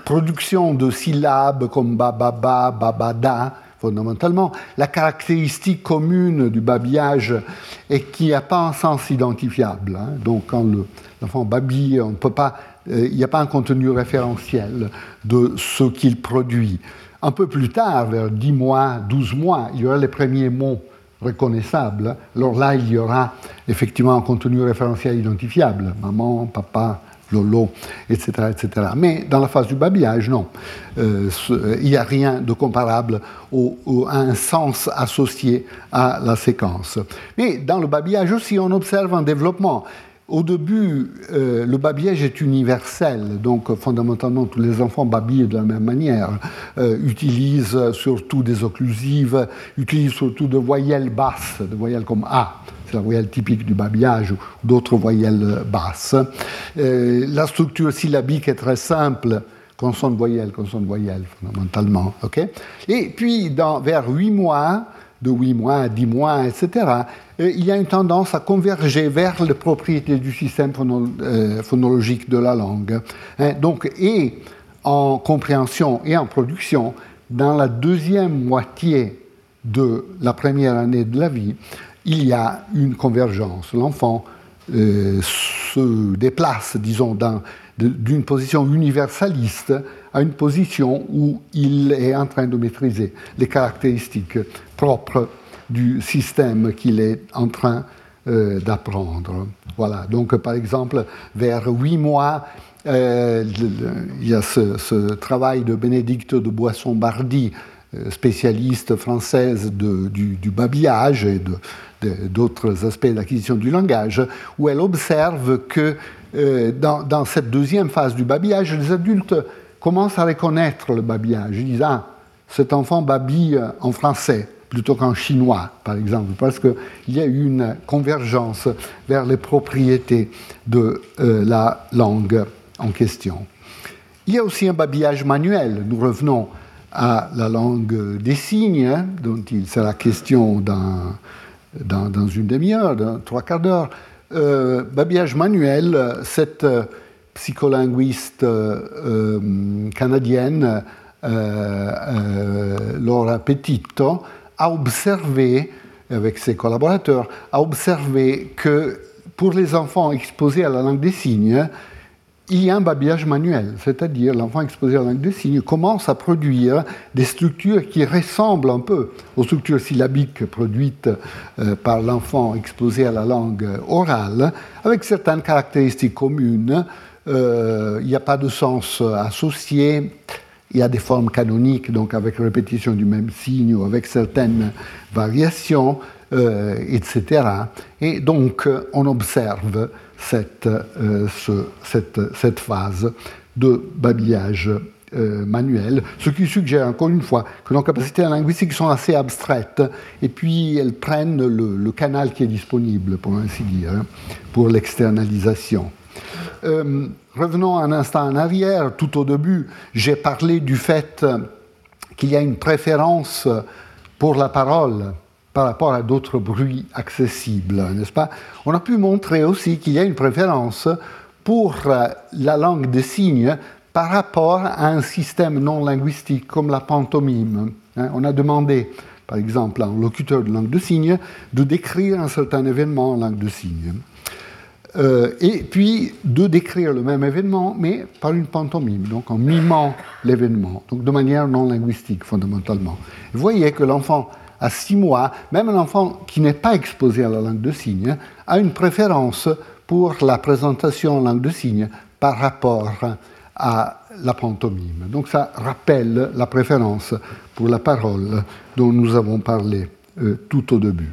production de syllabes comme bababa, babada, fondamentalement. La caractéristique commune du babillage est qu'il n'y a pas un sens identifiable. Hein. Donc, quand le, L'enfant babille, peut pas, euh, il n'y a pas un contenu référentiel de ce qu'il produit. Un peu plus tard, vers 10 mois, 12 mois, il y aura les premiers mots reconnaissables. Alors là, il y aura effectivement un contenu référentiel identifiable. Maman, papa, lolo, etc. etc. Mais dans la phase du babillage, non. Euh, il n'y a rien de comparable à un sens associé à la séquence. Mais dans le babillage aussi, on observe un développement. Au début, euh, le babillage est universel, donc fondamentalement tous les enfants babillent de la même manière, euh, utilisent surtout des occlusives, utilisent surtout de voyelles basses, de voyelles comme A, la voyelle typique du babillage, ou d'autres voyelles basses. Euh, la structure syllabique est très simple, consonne-voyelle, consonne-voyelle fondamentalement. Et puis, vers 8 mois, de 8 mois, 10 mois, etc., il y a une tendance à converger vers les propriétés du système euh, phonologique de la langue. Hein. donc, et en compréhension et en production, dans la deuxième moitié de la première année de la vie, il y a une convergence. L'enfant euh, se déplace, disons, d'une position universaliste à une position où il est en train de maîtriser les caractéristiques propres du système qu'il est en train euh, d'apprendre. Voilà, donc par exemple, vers huit mois, euh, il y a ce, travail de Bénédicte de Boisson-Bardy, spécialiste française du, babillage et d'autres aspects d'acquisition du langage, où elle observe que dans, dans, cette deuxième phase du babillage, les adultes commencent à reconnaître le babillage. Ils disent Ah, cet enfant babille en français plutôt qu'en chinois, par exemple, parce qu'il y a eu une convergence vers les propriétés de euh, la langue en question. Il y a aussi un babillage manuel. Nous revenons à la langue des signes, hein, dont il sera question dans, dans, une demi-heure, dans trois quarts d'heure. Euh, babillage manuel, cette psycholinguiste euh, canadienne, Laura Petito, a observé, avec ses collaborateurs, a observé que pour les enfants exposés à la langue des signes, il y a un babillage manuel, c'est-à-dire l'enfant exposé à la langue des signes commence à produire des structures qui ressemblent un peu aux structures syllabiques produites euh, par l'enfant exposé à la langue orale, avec certaines caractéristiques communes. Euh, il n'y a pas de sens associé, il y a des formes canoniques, donc avec répétition du même signe ou avec certaines variations. etc. Et donc, on observe cette, cette, cette phase de babillage euh, manuel, ce qui suggère encore une fois que nos capacités linguistiques sont assez abstraites et puis elles prennent le, canal qui est disponible, pour ainsi dire, hein, pour l'externalisation. Euh, revenons un instant en arrière. Tout au début, j'ai parlé du fait qu'il y a une préférence pour la parole par rapport à d'autres bruits accessibles, n'est-ce pas? On a pu montrer aussi qu'il y a une préférence pour la langue des signes par rapport à un système non linguistique comme la pantomime. Hein. on a demandé, par exemple, à un locuteur de langue de signes de décrire un certain événement en langue de signes. Euh, et puis de décrire le même événement, mais par une pantomime, donc en mimant l'événement, donc de manière non linguistique fondamentalement. Vous voyez que l'enfant à six mois, même un enfant qui n'est pas exposé à la langue de signes, a une préférence pour la présentation en langue de signes par rapport à la pantomime. Donc ça rappelle la préférence pour la parole dont nous avons parlé euh, tout au début.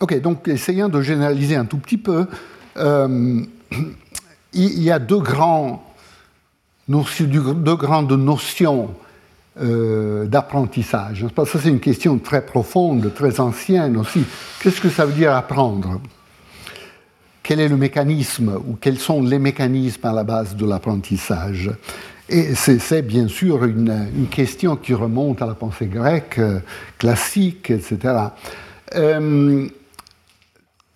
Ok, donc essayons de généraliser un tout petit peu. Euh, il y a deux grandes notions euh, d'apprentissage. Ça, c'est une question très profonde, très ancienne aussi. Qu'est-ce que ça veut dire apprendre? Quel est le mécanisme ou quels sont les mécanismes à la base de l'apprentissage? Et c'est bien sûr une, question qui remonte à la pensée grecque, classique, etc. Euh,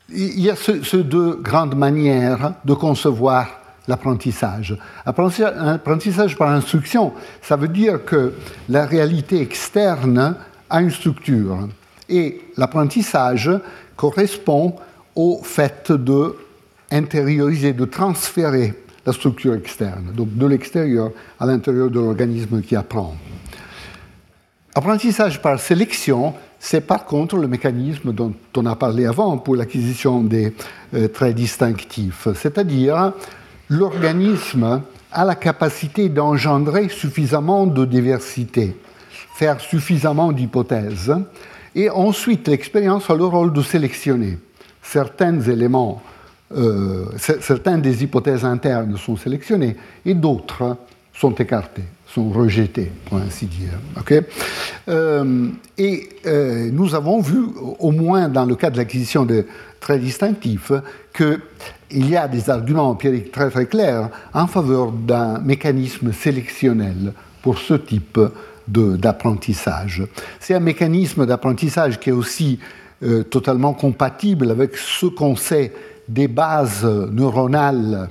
il y a ces ce deux grandes manières de concevoir l'apprentissage. Apprentissage par instruction, ça veut dire que la réalité externe a une structure. Et l'apprentissage correspond au fait de intérioriser, de transférer la structure externe, donc de l'extérieur à l'intérieur de l'organisme qui apprend. Apprentissage par sélection, c'est par contre le mécanisme dont on a parlé avant pour l'acquisition des euh, traits distinctifs, c'est-à-dire l'organisme a la capacité d'engendrer suffisamment de diversité, faire suffisamment d'hypothèses, et ensuite l'expérience a le rôle de sélectionner. Certains éléments, euh, certaines des hypothèses internes sont sélectionnées et d'autres sont écartées, sont rejetées, pour ainsi dire. Euh, et euh, nous avons vu, au moins dans le cas de l'acquisition de traits distinctifs, qu'il y a des arguments empiriques très très clairs en faveur d'un mécanisme sélectionnel pour ce type d'apprentissage. C'est un mécanisme d'apprentissage qui est aussi euh, totalement compatible avec ce qu'on sait des bases neuronales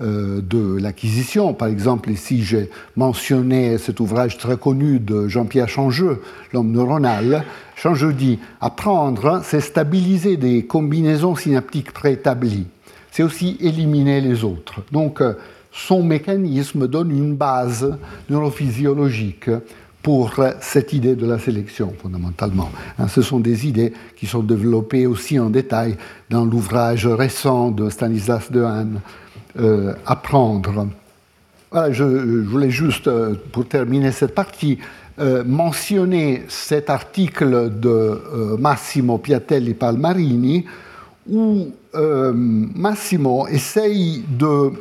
de l'acquisition. Par exemple, ici, j'ai mentionné cet ouvrage très connu de Jean-Pierre Changeux, L'homme neuronal. Changeux dit Apprendre, c'est stabiliser des combinaisons synaptiques préétablies. C'est aussi éliminer les autres. Donc, euh, son mécanisme donne une base neurophysiologique pour cette idée de la sélection, fondamentalement. Hein, ce sont des idées qui sont développées aussi en détail dans l'ouvrage récent de Stanislas Dehaene, euh, Apprendre. Voilà, je, voulais juste, euh, pour terminer cette partie, euh, mentionner cet article de Massimo Piatelli Palmarini, où Massimo essaye de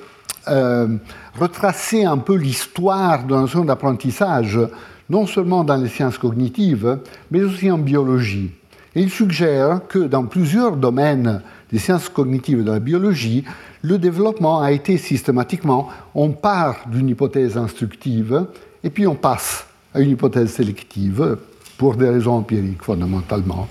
retracer un peu l'histoire de notion d'apprentissage non seulement dans les sciences cognitives, mais aussi en biologie. il suggère que dans plusieurs domaines des sciences cognitives et de la biologie, le développement a été systématiquement, on part d'une hypothèse instructive et puis on passe à une hypothèse sélective pour des raisons empiriques fondamentalement.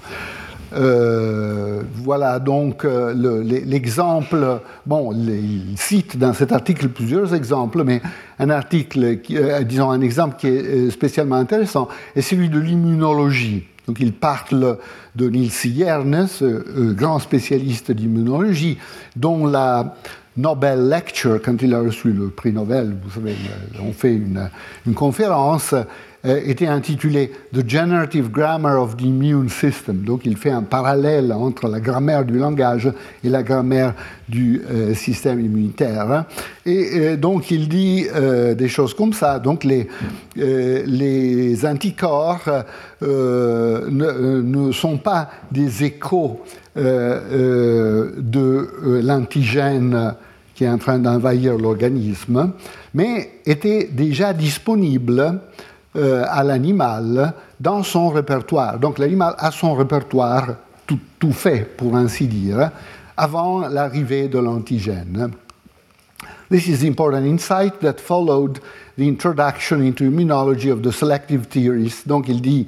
Euh, voilà donc euh, l'exemple, bon, il cite dans cet article plusieurs exemples, mais un article, qui, euh, disons un exemple qui est spécialement intéressant est celui de l'immunologie. Donc il parle de Niels Jerne, grand spécialiste d'immunologie, dont la Nobel Lecture, quand il a reçu le prix Nobel, vous savez, on fait une conférence, euh, était intitulé The Generative Grammar of the Immune System. Donc il fait un parallèle entre la grammaire du langage et la grammaire du euh, système immunitaire. Et euh, donc il dit des choses comme ça. Donc les, anticorps ne, ne, sont pas des échos de l'antigène qui est en train d'envahir l'organisme, mais étaient déjà disponibles euh, à l'animal dans son répertoire. Donc l'animal a son répertoire tout, tout, fait, pour ainsi dire, avant l'arrivée de l'antigène. This is important insight that followed the introduction into immunology of the selective theories. Donc il dit,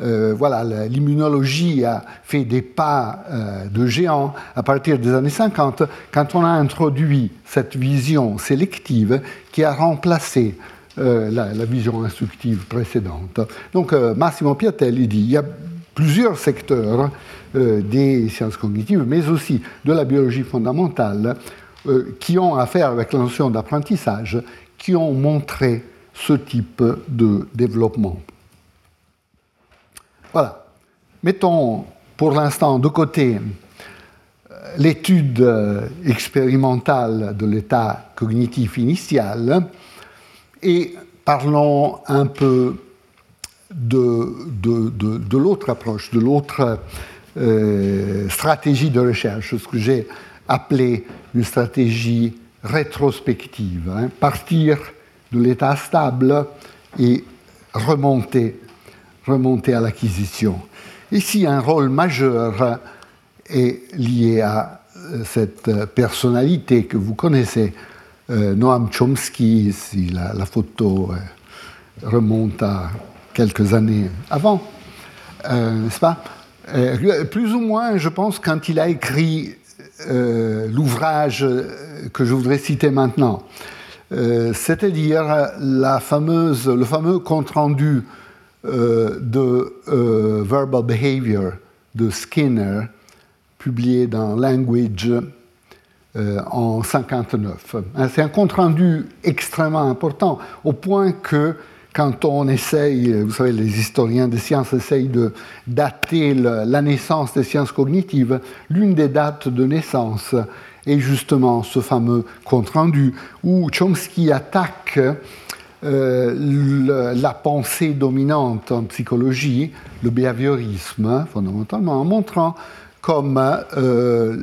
euh, voilà, l'immunologie a fait des pas euh, de géant à partir des années 50 quand on a introduit cette vision sélective qui a remplacé euh, la, vision instructive précédente. Donc euh, Massimo Piatelli dit il y a plusieurs secteurs euh, des sciences cognitives, mais aussi de la biologie fondamentale, qui ont affaire avec la notion d'apprentissage, qui ont montré ce type de développement. Voilà. Mettons pour l'instant de côté l'étude expérimentale de l'état cognitif initial et parlons un peu de, de, l'autre approche, de l'autre euh, stratégie de recherche, ce que j'ai appelé une stratégie rétrospective. Hein. partir de l'état stable et remonter, remonter à l'acquisition. Ici, un rôle majeur est lié à euh, cette personnalité que vous connaissez, Noam Chomsky, si la, photo euh, remonte à quelques années avant, euh, n'est-ce pas? Plus ou moins, je pense, quand il a écrit l'ouvrage que je voudrais citer maintenant, c'est-à-dire le fameux compte-rendu de Verbal Behavior de Skinner, publié dans Language euh, en 59. Hein, c'est un compte-rendu extrêmement important, au point que quand on essaye, vous savez, les historiens des sciences essayent de dater la naissance des sciences cognitives, l'une des dates de naissance est justement ce fameux compte-rendu où Chomsky attaque euh, la pensée dominante en psychologie, le behaviorisme, fondamentalement, en montrant comme euh,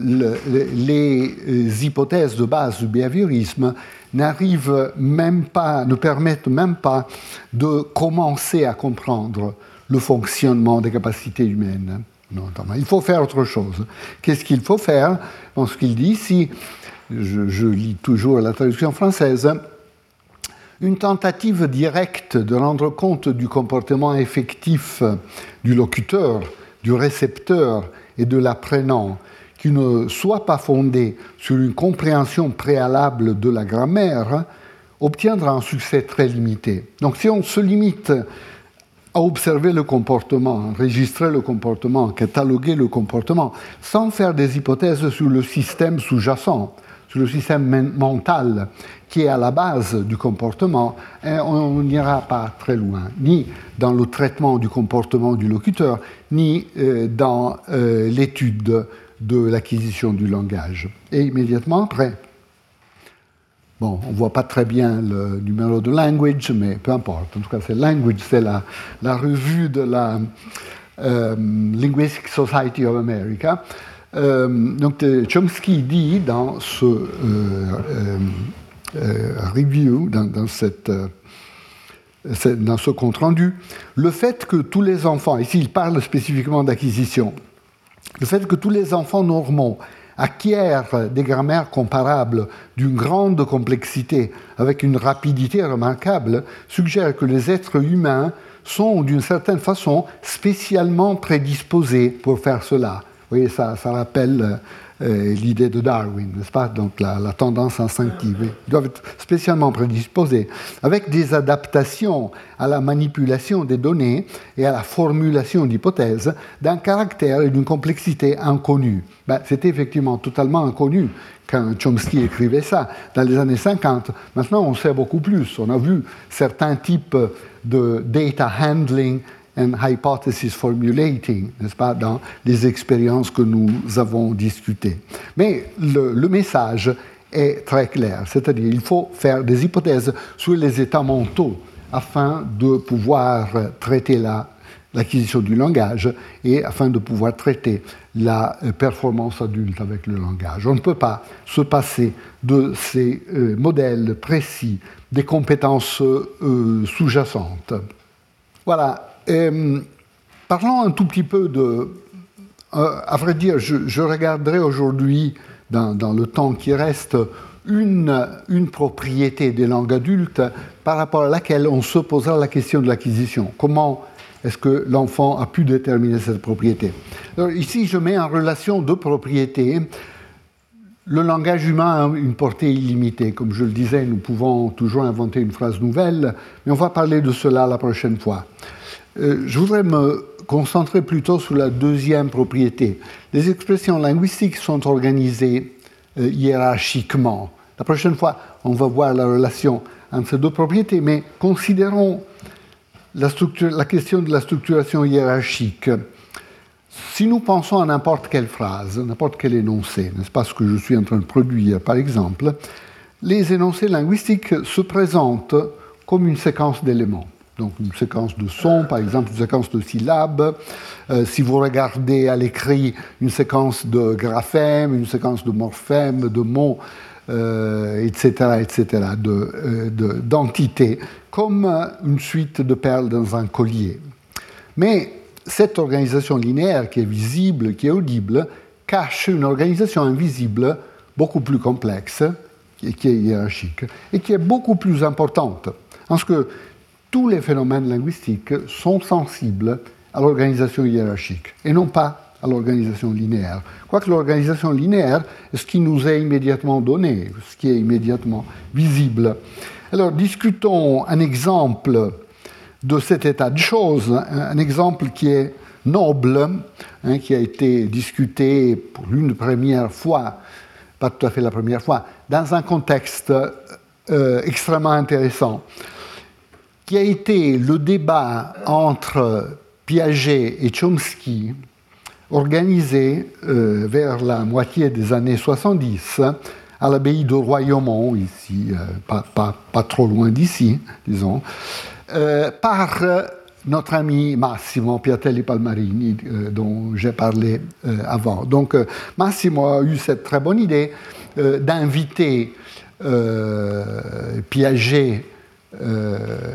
les hypothèses de base du behaviorisme n'arrivent même pas, ne permettent même pas de commencer à comprendre le fonctionnement des capacités humaines. Il faut faire autre chose. Qu'est-ce qu'il faut faire Dans ce qu'il dit ici, je, je lis toujours la traduction française, une tentative directe de rendre compte du comportement effectif du locuteur, du récepteur et de l'apprenant qui ne soit pas fondé sur une compréhension préalable de la grammaire obtiendra un succès très limité. Donc si on se limite à observer le comportement, enregistrer le comportement, cataloguer le comportement, sans faire des hypothèses sur le système sous-jacent, sur le système mental qui est à la base du comportement, hein, on n'ira pas très loin, ni dans le traitement du comportement du locuteur, ni euh, dans euh, l'étude de l'acquisition du langage. Et immédiatement après, bon, on ne voit pas très bien le numéro de Language, mais peu importe. En tout cas, c'est Language, c'est la, revue de la euh, Linguistic Society of America. donc, Chomsky dit dans ce review, dans, euh, ce compte-rendu, le fait que tous les enfants, ici il parle spécifiquement d'acquisition, le fait que tous les enfants normaux acquièrent des grammaires comparables d'une grande complexité avec une rapidité remarquable suggère que les êtres humains sont d'une certaine façon spécialement prédisposés pour faire cela. Vous voyez, ça, ça rappelle euh, l'idée de Darwin, n'est-ce pas? Donc la, tendance instinctive. Ils doivent être spécialement prédisposés, avec des adaptations à la manipulation des données et à la formulation d'hypothèses d'un caractère et d'une complexité inconnus. Ben, C'était effectivement totalement inconnu quand Chomsky écrivait ça dans les années 50. Maintenant, on sait beaucoup plus. On a vu certains types de data handling and hypothesis formulating, n'est-ce pas, dans les expériences que nous avons discutées. Mais le, message est très clair, c'est-à-dire il faut faire des hypothèses sur les états mentaux afin de pouvoir traiter l'acquisition du langage et afin de pouvoir traiter la euh, performance adulte avec le langage. On ne peut pas se passer de ces euh, modèles précis des compétences euh, sous-jacentes. Voilà, euh, parlons un tout petit peu de... Euh, à vrai dire, je, regarderai aujourd'hui, dans, le temps qui reste, une, une, propriété des langues adultes par rapport à laquelle on se posera la question de l'acquisition. Comment est-ce que l'enfant a pu déterminer cette propriété? Alors, Ici, je mets en relation deux propriétés. Le langage humain a une portée illimitée. Comme je le disais, nous pouvons toujours inventer une phrase nouvelle, mais on va parler de cela la prochaine fois. Euh, je voudrais me concentrer plutôt sur la deuxième propriété. Les expressions linguistiques sont organisées euh, hiérarchiquement. La prochaine fois, on va voir la relation entre ces deux propriétés, mais considérons la, la question de la structuration hiérarchique. Si nous pensons à n'importe quelle phrase, n'importe quel énoncé, n'est-ce pas ce que je suis en train de produire par exemple, les énoncés linguistiques se présentent comme une séquence d'éléments donc une séquence de sons, par exemple une séquence de syllabes. Euh, si vous regardez à l'écrit une séquence de graphèmes, une séquence de morphèmes, de mots, etc., euh, etc., euh, d'entités, comme une suite de perles dans un collier. Mais cette organisation linéaire qui est visible, qui est audible, cache une organisation invisible beaucoup plus complexe, qui est hiérarchique, et qui est beaucoup plus importante. Parce que tous les phénomènes linguistiques sont sensibles à l'organisation hiérarchique et non pas à l'organisation linéaire. Quoique l'organisation linéaire est ce qui nous est immédiatement donné, ce qui est immédiatement visible. Alors discutons un exemple de cet état de choses, un exemple qui est noble, hein, qui a été discuté pour une première fois, pas tout à fait la première fois, dans un contexte euh, extrêmement intéressant qui a été le débat entre Piaget et Chomsky, organisé euh, vers la moitié des années 70 à l'abbaye de Royaumont, ici, euh, pas, trop loin d'ici, disons, euh, par notre ami Massimo Piatelli Palmarini, dont j'ai parlé avant. Donc Massimo a eu cette très bonne idée d'inviter Piaget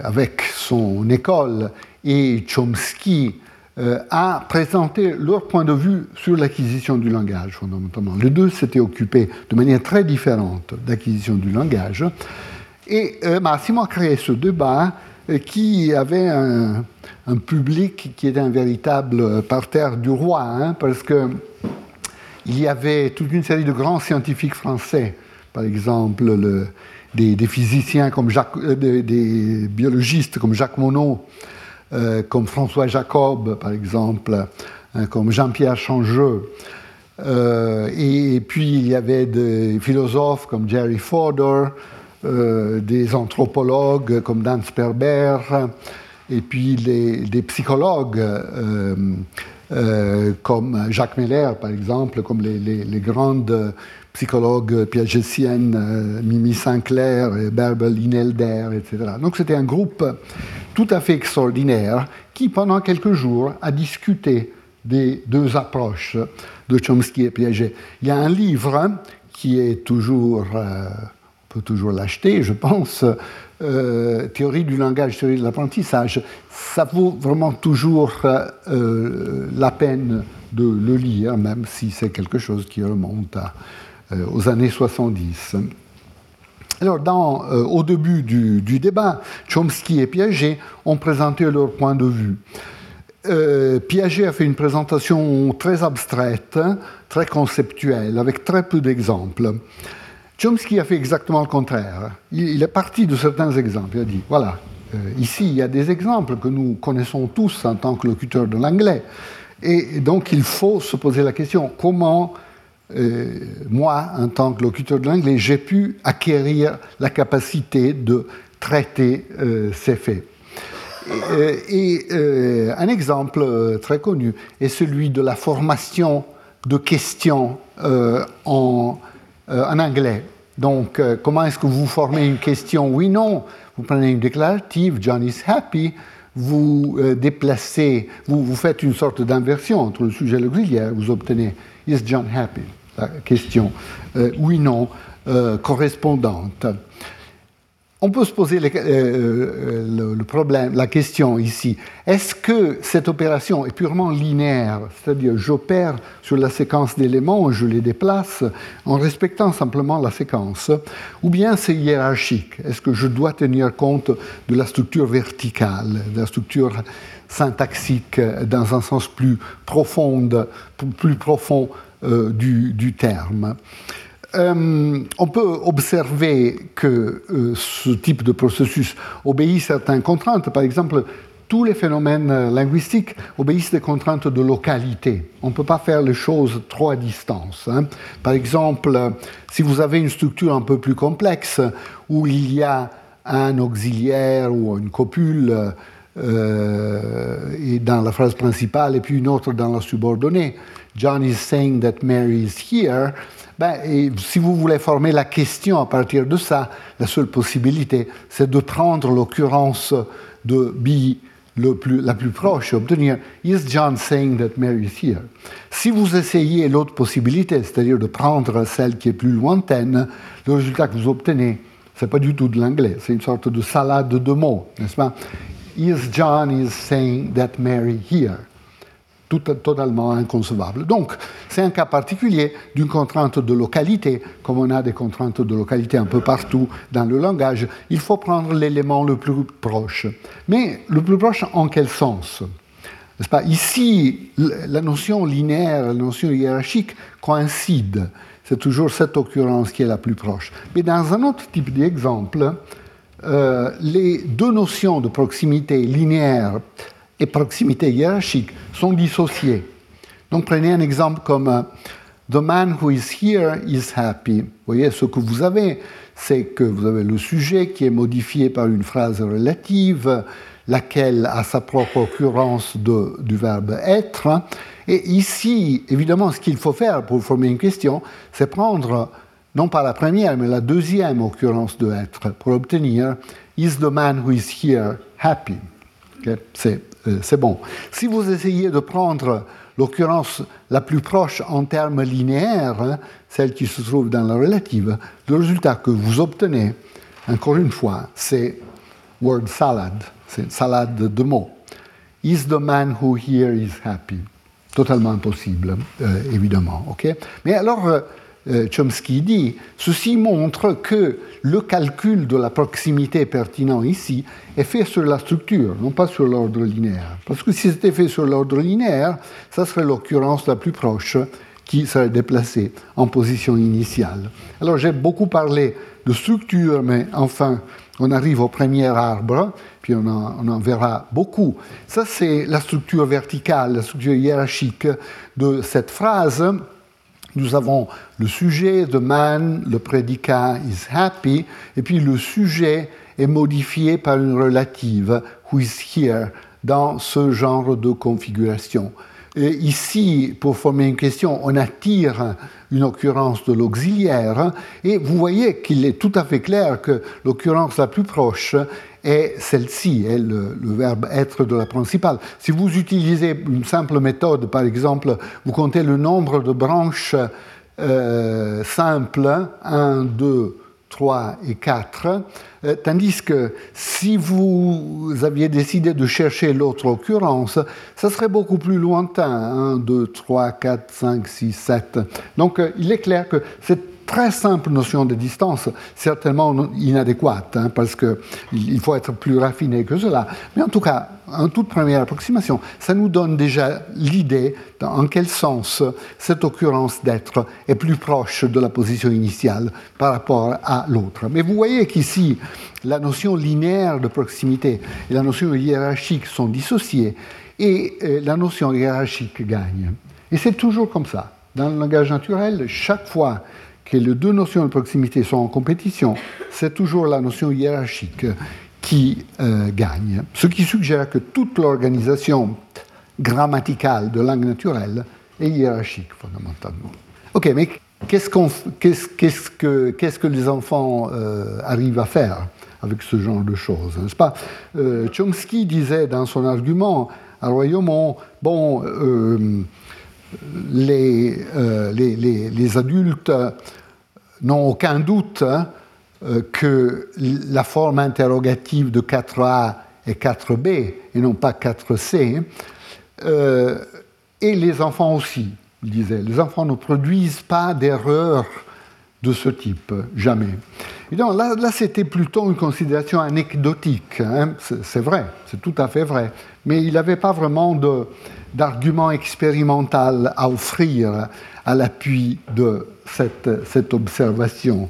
avec son école et Chomsky euh, a présenté leur point de vue sur l'acquisition du langage, fondamentalement. Les deux s'étaient occupés de manière très différente d'acquisition du langage. Et euh, Massimo a créé ce débat qui avait un, public qui était un véritable parterre du roi, hein, parce que il y avait toute une série de grands scientifiques français, par exemple le, des, physiciens comme Jacques, euh, des, biologistes comme Jacques Monod, euh, comme François Jacob, par exemple, hein, comme Jean-Pierre Changeux. Euh, et, puis il y avait des philosophes comme Jerry Fodor, des anthropologues comme Dan Sperber, et puis des psychologues comme Jacques Meller, par exemple, comme les, les grandes psychologues piagetiennes, euh, Mimi Sinclair, Bärbel Inelder, etc. Donc c'était un groupe tout à fait extraordinaire qui, pendant quelques jours, a discuté des deux approches de Chomsky et Piaget. Il y a un livre qui est toujours, euh, on peut toujours l'acheter, je pense, euh, Théorie du langage, théorie de l'apprentissage. Ça vaut vraiment toujours la peine de le lire, même si c'est quelque chose qui remonte à euh, aux années 70. Alors, euh, au début du, débat, Chomsky et Piaget ont présenté leur point de vue. euh, Piaget a fait une présentation très abstraite, très conceptuelle, avec très peu d'exemples. Chomsky a fait exactement le contraire. Il, est parti de certains exemples. Il a dit, voilà, euh, ici il y a des exemples que nous connaissons tous en tant que locuteurs de l'anglais. Et donc il faut se poser la question, comment euh, moi, en tant que locuteur de l'anglais, j'ai pu acquérir la capacité de traiter ces faits. Et, euh, un exemple euh, très connu est celui de la formation de questions euh, en, anglais. Donc, comment est-ce que vous formez une question? Oui-non. Vous prenez une déclarative, John is happy, vous déplacez, vous, vous faites une sorte d'inversion entre le sujet et l'auxiliaire, vous obtenez Is John happy? La question oui-non correspondante. On peut se poser euh, euh, le, problème, la question ici. Est-ce que cette opération est purement linéaire? C'est-à-dire, j'opère sur la séquence d'éléments, je les déplace en respectant simplement la séquence Ou bien c'est hiérarchique? Est-ce que je dois tenir compte de la structure verticale, de la structure syntaxique dans un sens plus profond, plus profond euh, du, terme euh, on peut observer que euh, ce type de processus obéit à certaines contraintes. Par exemple, tous les phénomènes linguistiques obéissent des contraintes de localité. On ne peut pas faire les choses trop à distance. Hein. Par exemple, si vous avez une structure un peu plus complexe où il y a un auxiliaire ou une copule dans la phrase principale et puis une autre dans la subordonnée, John is saying that Mary is here ben, si vous voulez former la question à partir de ça, la seule possibilité, c'est de prendre l'occurrence de B le plus, la plus proche obtenir Is John saying that Mary is here? Si vous essayez l'autre possibilité, c'est-à-dire de prendre celle qui est plus lointaine, le résultat que vous obtenez, c'est pas du tout de l'anglais, c'est une sorte de salade de mots, n'est-ce pas? Is John is saying that Mary here? Tout, totalement inconcevable. Donc, c'est un cas particulier d'une contrainte de localité, comme on a des contraintes de localité un peu partout dans le langage. Il faut prendre l'élément le plus proche. Mais le plus proche en quel sens? Pas? Ici, la notion linéaire, la notion hiérarchique coïncident. C'est toujours cette occurrence qui est la plus proche. Mais dans un autre type d'exemple, euh, les deux notions de proximité linéaire et proximité hiérarchique sont dissociées. Donc prenez un exemple comme euh, The man who is here is happy. Vous voyez, ce que vous avez, c'est que vous avez le sujet qui est modifié par une phrase relative, laquelle a sa propre occurrence du verbe être. Et ici, évidemment, ce qu'il faut faire pour former une question, c'est prendre non pas la première, mais la deuxième occurrence de être pour obtenir Is the man who is here happy? C'est c'est bon. Si vous essayez de prendre l'occurrence la plus proche en termes linéaires, hein, celle qui se trouve dans la relative, le résultat que vous obtenez, encore une fois, c'est word salad, c'est salade de mots. Is the man who here is happy? Totalement impossible, euh, évidemment. Mais alors, euh, euh, Chomsky dit, ceci montre que le calcul de la proximité pertinent ici est fait sur la structure, non pas sur l'ordre linéaire. Parce que si c'était fait sur l'ordre linéaire, ça serait l'occurrence la plus proche qui serait déplacée en position initiale. Alors j'ai beaucoup parlé de structure, mais enfin, on arrive au premier arbre, puis on en, on en verra beaucoup. Ça, c'est la structure verticale, la structure hiérarchique de cette phrase nous avons le sujet, the man, le prédicat is happy, et puis le sujet est modifié par une relative, who is here, dans ce genre de configuration. Ici, pour former une question, on attire une occurrence de l'auxiliaire, et vous voyez qu'il est tout à fait clair que l'occurrence la plus proche est celle-ci, est le, verbe être de la principale. Si vous utilisez une simple méthode, par exemple, vous comptez le nombre de branches euh, simples, 1, 2, 3 et 4, euh, tandis que si vous aviez décidé de chercher l'autre occurrence, ça serait beaucoup plus lointain, 1, 2, 3, 4, 5, 6, 7. Donc euh, il est clair que c'est très simple notion de distance, certainement inadéquate, hein, parce qu'il faut être plus raffiné que cela. Mais en tout cas, en toute première approximation, ça nous donne déjà l'idée en quel sens cette occurrence d'être est plus proche de la position initiale par rapport à l'autre. Mais vous voyez qu'ici, la notion linéaire de proximité et la notion hiérarchique sont dissociées et euh, la notion hiérarchique gagne. Et c'est toujours comme ça. Dans le langage naturel, chaque fois que les deux notions de proximité sont en compétition, c'est toujours la notion hiérarchique qui euh, gagne. Ce qui suggère que toute l'organisation grammaticale de langue naturelle est hiérarchique, fondamentalement. Ok, mais qu'est-ce, que, les enfants euh, arrivent à faire avec ce genre de choses N'est-ce pas? Euh, Chomsky disait dans son argument à Royaumont, bon, les, adultes n'ont aucun doute hein, euh, que la forme interrogative de 4A est 4B et non pas 4C. Euh, et les enfants aussi, disait. Les enfants ne produisent pas d'erreurs de ce type, jamais. Et donc là, là c'était plutôt une considération anecdotique. Hein. C'est vrai, c'est tout à fait vrai. Mais il n'avait pas vraiment d'argument expérimental à offrir à l'appui de cette, cette observation.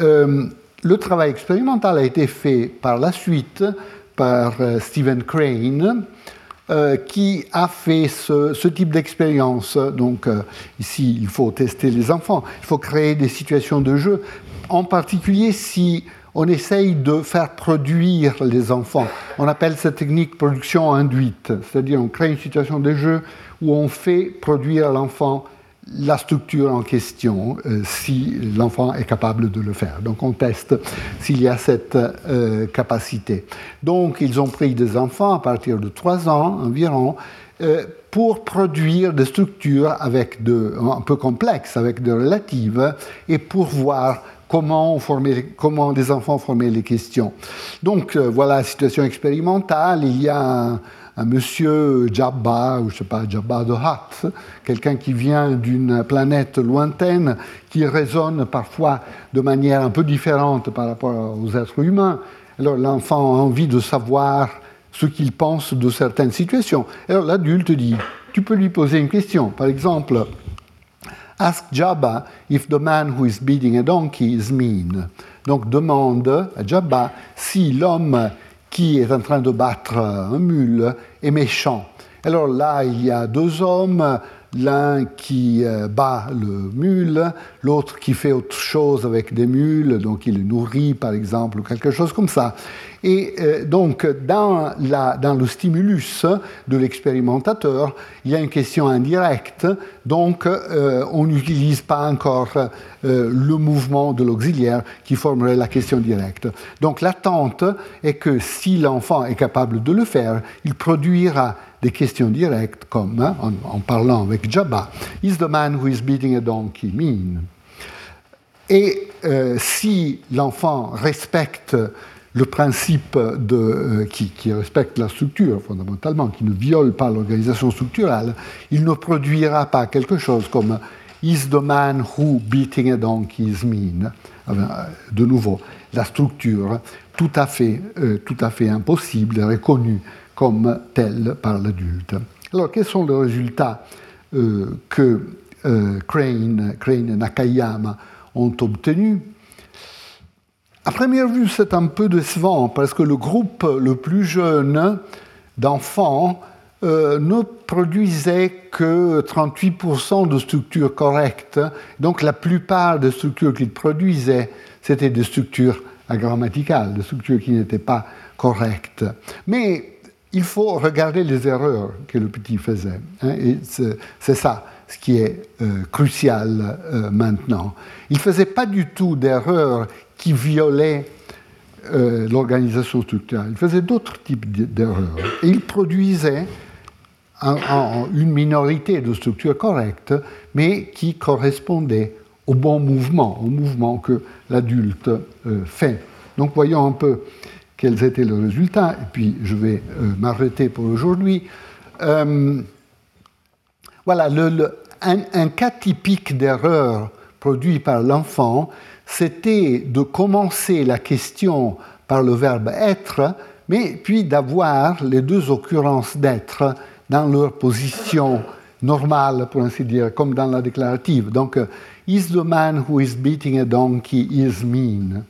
Euh, le travail expérimental a été fait par la suite par euh, Stephen Crane, euh, qui a fait ce, type d'expérience. Donc ici, il faut tester les enfants, il faut créer des situations de jeu, en particulier si on essaye de faire produire les enfants. On appelle cette technique production induite, c'est-à-dire on crée une situation de jeu où on fait produire l'enfant la structure en question euh, si l'enfant est capable de le faire. Donc on teste s'il y a cette euh, capacité. Donc ils ont pris des enfants à partir de 3 ans environ euh, pour produire des structures avec de, un peu complexes, avec de relatives, et pour voir comment, former, comment des enfants formaient les questions. Donc voilà la situation expérimentale. Il y a un monsieur Jabba, ou je sais pas, Jabba de Hutt, quelqu'un qui vient d'une planète lointaine, qui résonne parfois de manière un peu différente par rapport aux êtres humains. Alors l'enfant a envie de savoir ce qu'il pense de certaines situations. Alors l'adulte dit, tu peux lui poser une question. Par exemple, Ask Jabba if the man who is beating a donkey is mean. Donc demande à Jabba si l'homme qui est en train de battre un mule est méchant. Alors là, il y a deux hommes, l'un qui euh, bat le mule, l'autre qui fait autre chose avec des mules, donc il le nourrit par exemple, ou quelque chose comme ça. Et euh, donc dans, le stimulus de l'expérimentateur, il y a une question indirecte, donc euh, on n'utilise pas encore le mouvement de l'auxiliaire qui formerait la question directe. Donc l'attente est que si l'enfant est capable de le faire, il produira des questions directes comme, hein, en, parlant avec Jabba, Is the man who is beating a donkey mean? Et euh, si l'enfant respecte le principe de, euh, qui, respecte la structure fondamentalement, qui ne viole pas l'organisation structurelle, il ne produira pas quelque chose comme Is the man who beating a donkey is mean euh, De nouveau, la structure tout à fait, tout à fait impossible, reconnue comme tel par l'adulte. Alors, quels sont les résultats euh, que euh, Crane, Crane et Nakayama ont obtenus? À première vue, c'est un peu décevant parce que le groupe le plus jeune d'enfants euh, ne produisait que 38% de structures correctes. Donc la plupart des structures qu'il produisait, c'était des structures agrammaticales, des structures qui n'étaient pas correctes. Mais il faut regarder les erreurs que le petit faisait. Hein, c'est ça ce qui est euh, crucial euh, maintenant. Il ne faisait pas du tout d'erreurs qui violaient euh, l'organisation structurelle. Il faisait d'autres types d'erreurs. Et il produisait une minorité de structures correctes, mais qui correspondaient au bon mouvement, au mouvement que l'adulte fait. Donc voyons un peu quels étaient les résultats, et puis je vais euh, m'arrêter pour aujourd'hui. Euh, voilà, le, un, cas typique d'erreur produit par l'enfant, c'était de commencer la question par le verbe être, mais puis d'avoir les deux occurrences d'être dans leur position normale, pour ainsi dire, comme dans la déclarative. Donc, is the man who is beating a donkey is mean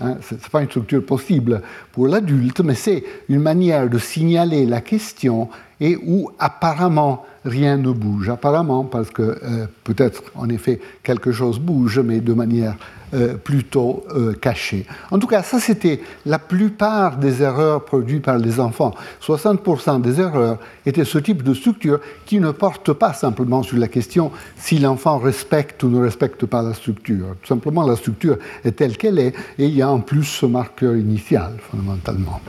Hein, ce n'est pas une structure possible pour l'adulte, mais c'est une manière de signaler la question et où apparemment rien ne bouge. Apparemment, parce que euh, peut-être en effet quelque chose bouge, mais de manière euh, plutôt euh, cachée. En tout cas, ça c'était la plupart des erreurs produites par les enfants. 60% des erreurs étaient ce type de structure qui ne porte pas simplement sur la question si l'enfant respecte ou ne respecte pas la structure. Tout simplement, la structure est telle qu'elle est et il y a en plus ce marqueur initial, fondamentalement.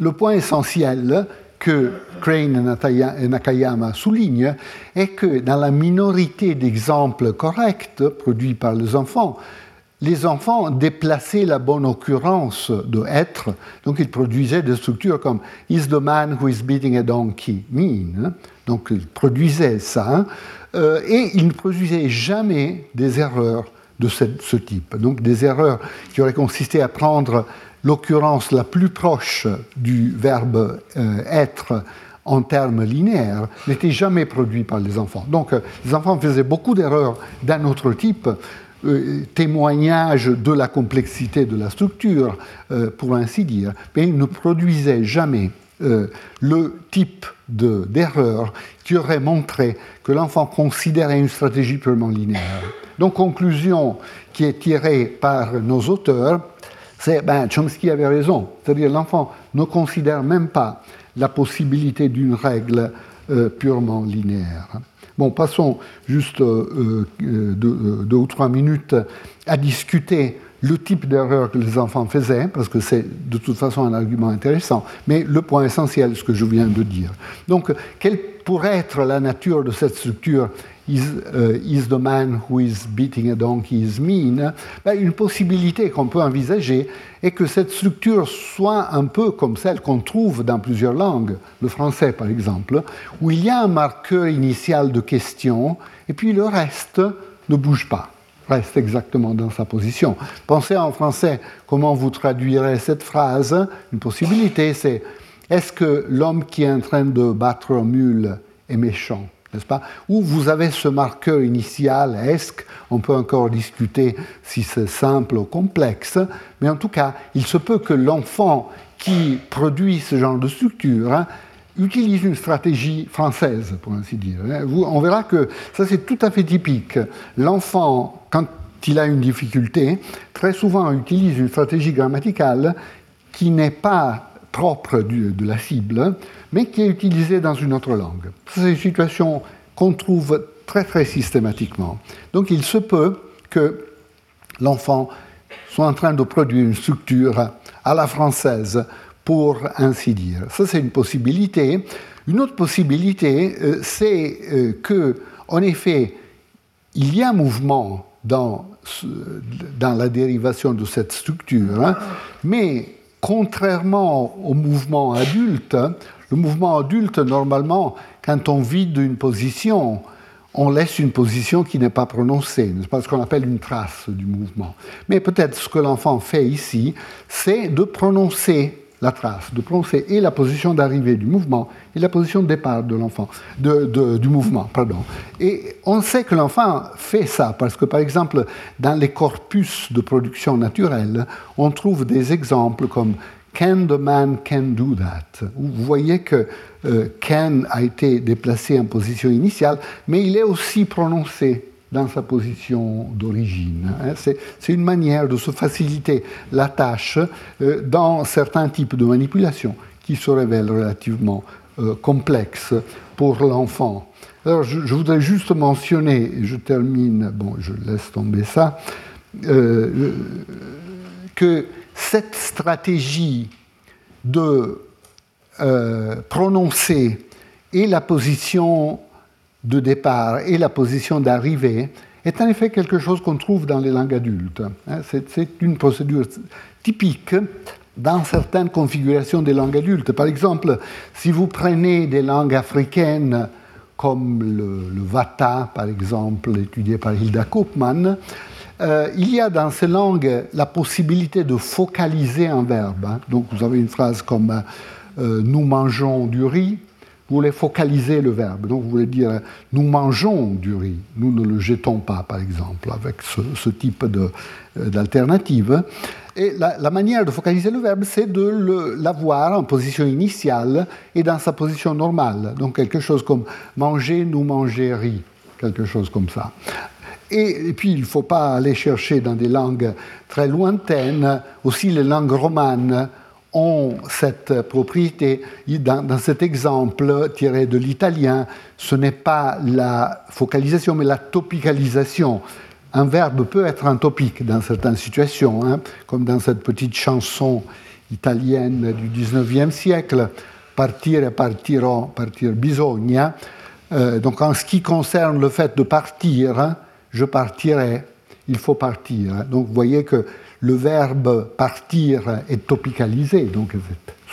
le point essentiel, que Crane et Nakayama soulignent est que dans la minorité d'exemples corrects produits par les enfants, les enfants déplaçaient la bonne occurrence de être, donc ils produisaient des structures comme Is the man who is beating a donkey mean Donc ils produisaient ça, euh, et ils ne produisaient jamais des erreurs de ce type. Donc des erreurs qui auraient consisté à prendre l'occurrence la plus proche du verbe euh, être en termes linéaires n'était jamais produite par les enfants. Donc euh, les enfants faisaient beaucoup d'erreurs d'un autre type, euh, témoignage de la complexité de la structure, pour ainsi dire, mais ils ne produisaient jamais le type d'erreur qui aurait montré que l'enfant considérait une stratégie purement linéaire. Donc conclusion qui est tirée par nos auteurs, ben, Chomsky avait raison, c'est-à-dire l'enfant ne considère même pas la possibilité d'une règle euh, purement linéaire. Bon, passons juste euh, euh, deux, ou trois minutes à discuter le type d'erreur que les enfants faisaient, parce que c'est de toute façon un argument intéressant, mais le point essentiel, ce que je viens de dire. Donc, quelle pourrait être la nature de cette structure? Is, uh, is the man who is beating a donkey is mean, ben, une possibilité qu'on peut envisager est que cette structure soit un peu comme celle qu'on trouve dans plusieurs langues, le français par exemple, où il y a un marqueur initial de question et puis le reste ne bouge pas reste exactement dans sa position. Pensez en français comment vous traduirez cette phrase? Une possibilité, c'est est-ce que l'homme qui est en train de battre un mule est méchant n'est-ce pas? Ou vous avez ce marqueur initial, est-ce On peut encore discuter si c'est simple ou complexe, mais en tout cas, il se peut que l'enfant qui produit ce genre de structure hein, utilise une stratégie française, pour ainsi dire. Hein. on verra que ça, c'est tout à fait typique. L'enfant, quand il a une difficulté, très souvent utilise une stratégie grammaticale qui n'est pas propre de la cible, mais qui est utilisée dans une autre langue. C'est une situation qu'on trouve très très systématiquement. Donc il se peut que l'enfant soit en train de produire une structure à la française, pour ainsi dire. Ça c'est une possibilité. Une autre possibilité, euh, c'est euh, que, en effet, il y a un mouvement dans, dans la dérivation de cette structure, hein, mais contrairement au mouvement adulte, le mouvement adulte, normalement, quand on vide une position, on laisse une position qui n'est pas prononcée, c'est pas ce qu'on appelle une trace du mouvement. Mais peut-être ce que l'enfant fait ici, c'est de prononcer la trace, de prononcer et la position d'arrivée du mouvement et la position de départ de l'enfant, du mouvement. Pardon. Et on sait que l'enfant fait ça parce que, par exemple, dans les corpus de production naturelle, on trouve des exemples comme Can the man can do that? Vous voyez que euh, can a été déplacé en position initiale, mais il est aussi prononcé dans sa position d'origine. Hein. C'est une manière de se faciliter la tâche euh, dans certains types de manipulations qui se révèlent relativement euh, complexes pour l'enfant. Alors je, voudrais juste mentionner, et je termine, bon je laisse tomber ça, que cette stratégie de euh, prononcer et la position de départ et la position d'arrivée est en effet quelque chose qu'on trouve dans les langues adultes. Hein. C'est une procédure typique dans certaines configurations des langues adultes. Par exemple, si vous prenez des langues africaines comme le, vata, par exemple, étudié par Hilda Koopman, euh, il y a dans ces langues la possibilité de focaliser un verbe. Hein. Donc vous avez une phrase comme euh, nous mangeons du riz, vous voulez focaliser le verbe. Donc vous voulez dire nous mangeons du riz, nous ne le jetons pas, par exemple, avec ce, type euh, d'alternative. Et la, manière de focaliser le verbe, c'est de l'avoir en position initiale et dans sa position normale. Donc quelque chose comme manger, nous manger, riz, quelque chose comme ça. Et, puis, il ne faut pas aller chercher dans des langues très lointaines. Aussi, les langues romanes ont cette propriété. Dans, cet exemple tiré de l'italien, ce n'est pas la focalisation, mais la topicalisation. Un verbe peut être un topique dans certaines situations, hein, comme dans cette petite chanson italienne du 19e siècle, partire, partirò, partir bisogna. Euh, donc en ce qui concerne le fait de partir, hein, je partirai, il faut partir. Donc vous voyez que le verbe partir est topicalisé, donc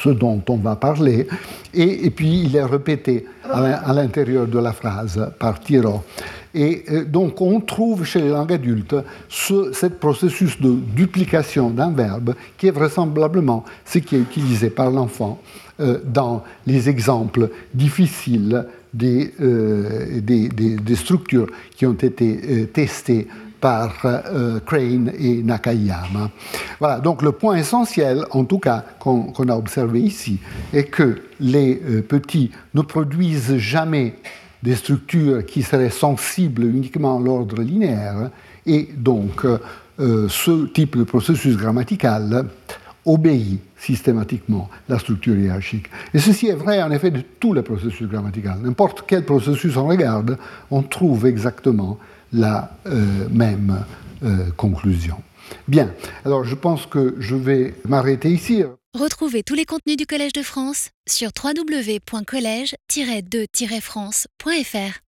ce dont on va parler, et, puis il est répété à l'intérieur de la phrase, partirò. Et euh, donc on trouve chez les langues adultes ce processus de duplication d'un verbe qui est vraisemblablement ce qui est utilisé par l'enfant euh, dans les exemples difficiles euh, des, des, structures qui ont été testées par euh, Crane et Nakayama. Voilà, donc le point essentiel, en tout cas, qu'on a observé ici, est que les petits ne produisent jamais des structures qui seraient sensibles uniquement à l'ordre linéaire, et donc ce type de processus grammatical obéit systématiquement la structure hiérarchique. Et ceci est vrai en effet de tous les processus grammaticaux. N'importe quel processus on regarde, on trouve exactement la euh, même euh, conclusion. Bien, alors je pense que je vais m'arrêter ici. Retrouvez tous les contenus du Collège de France sur www.colège-2-france.fr.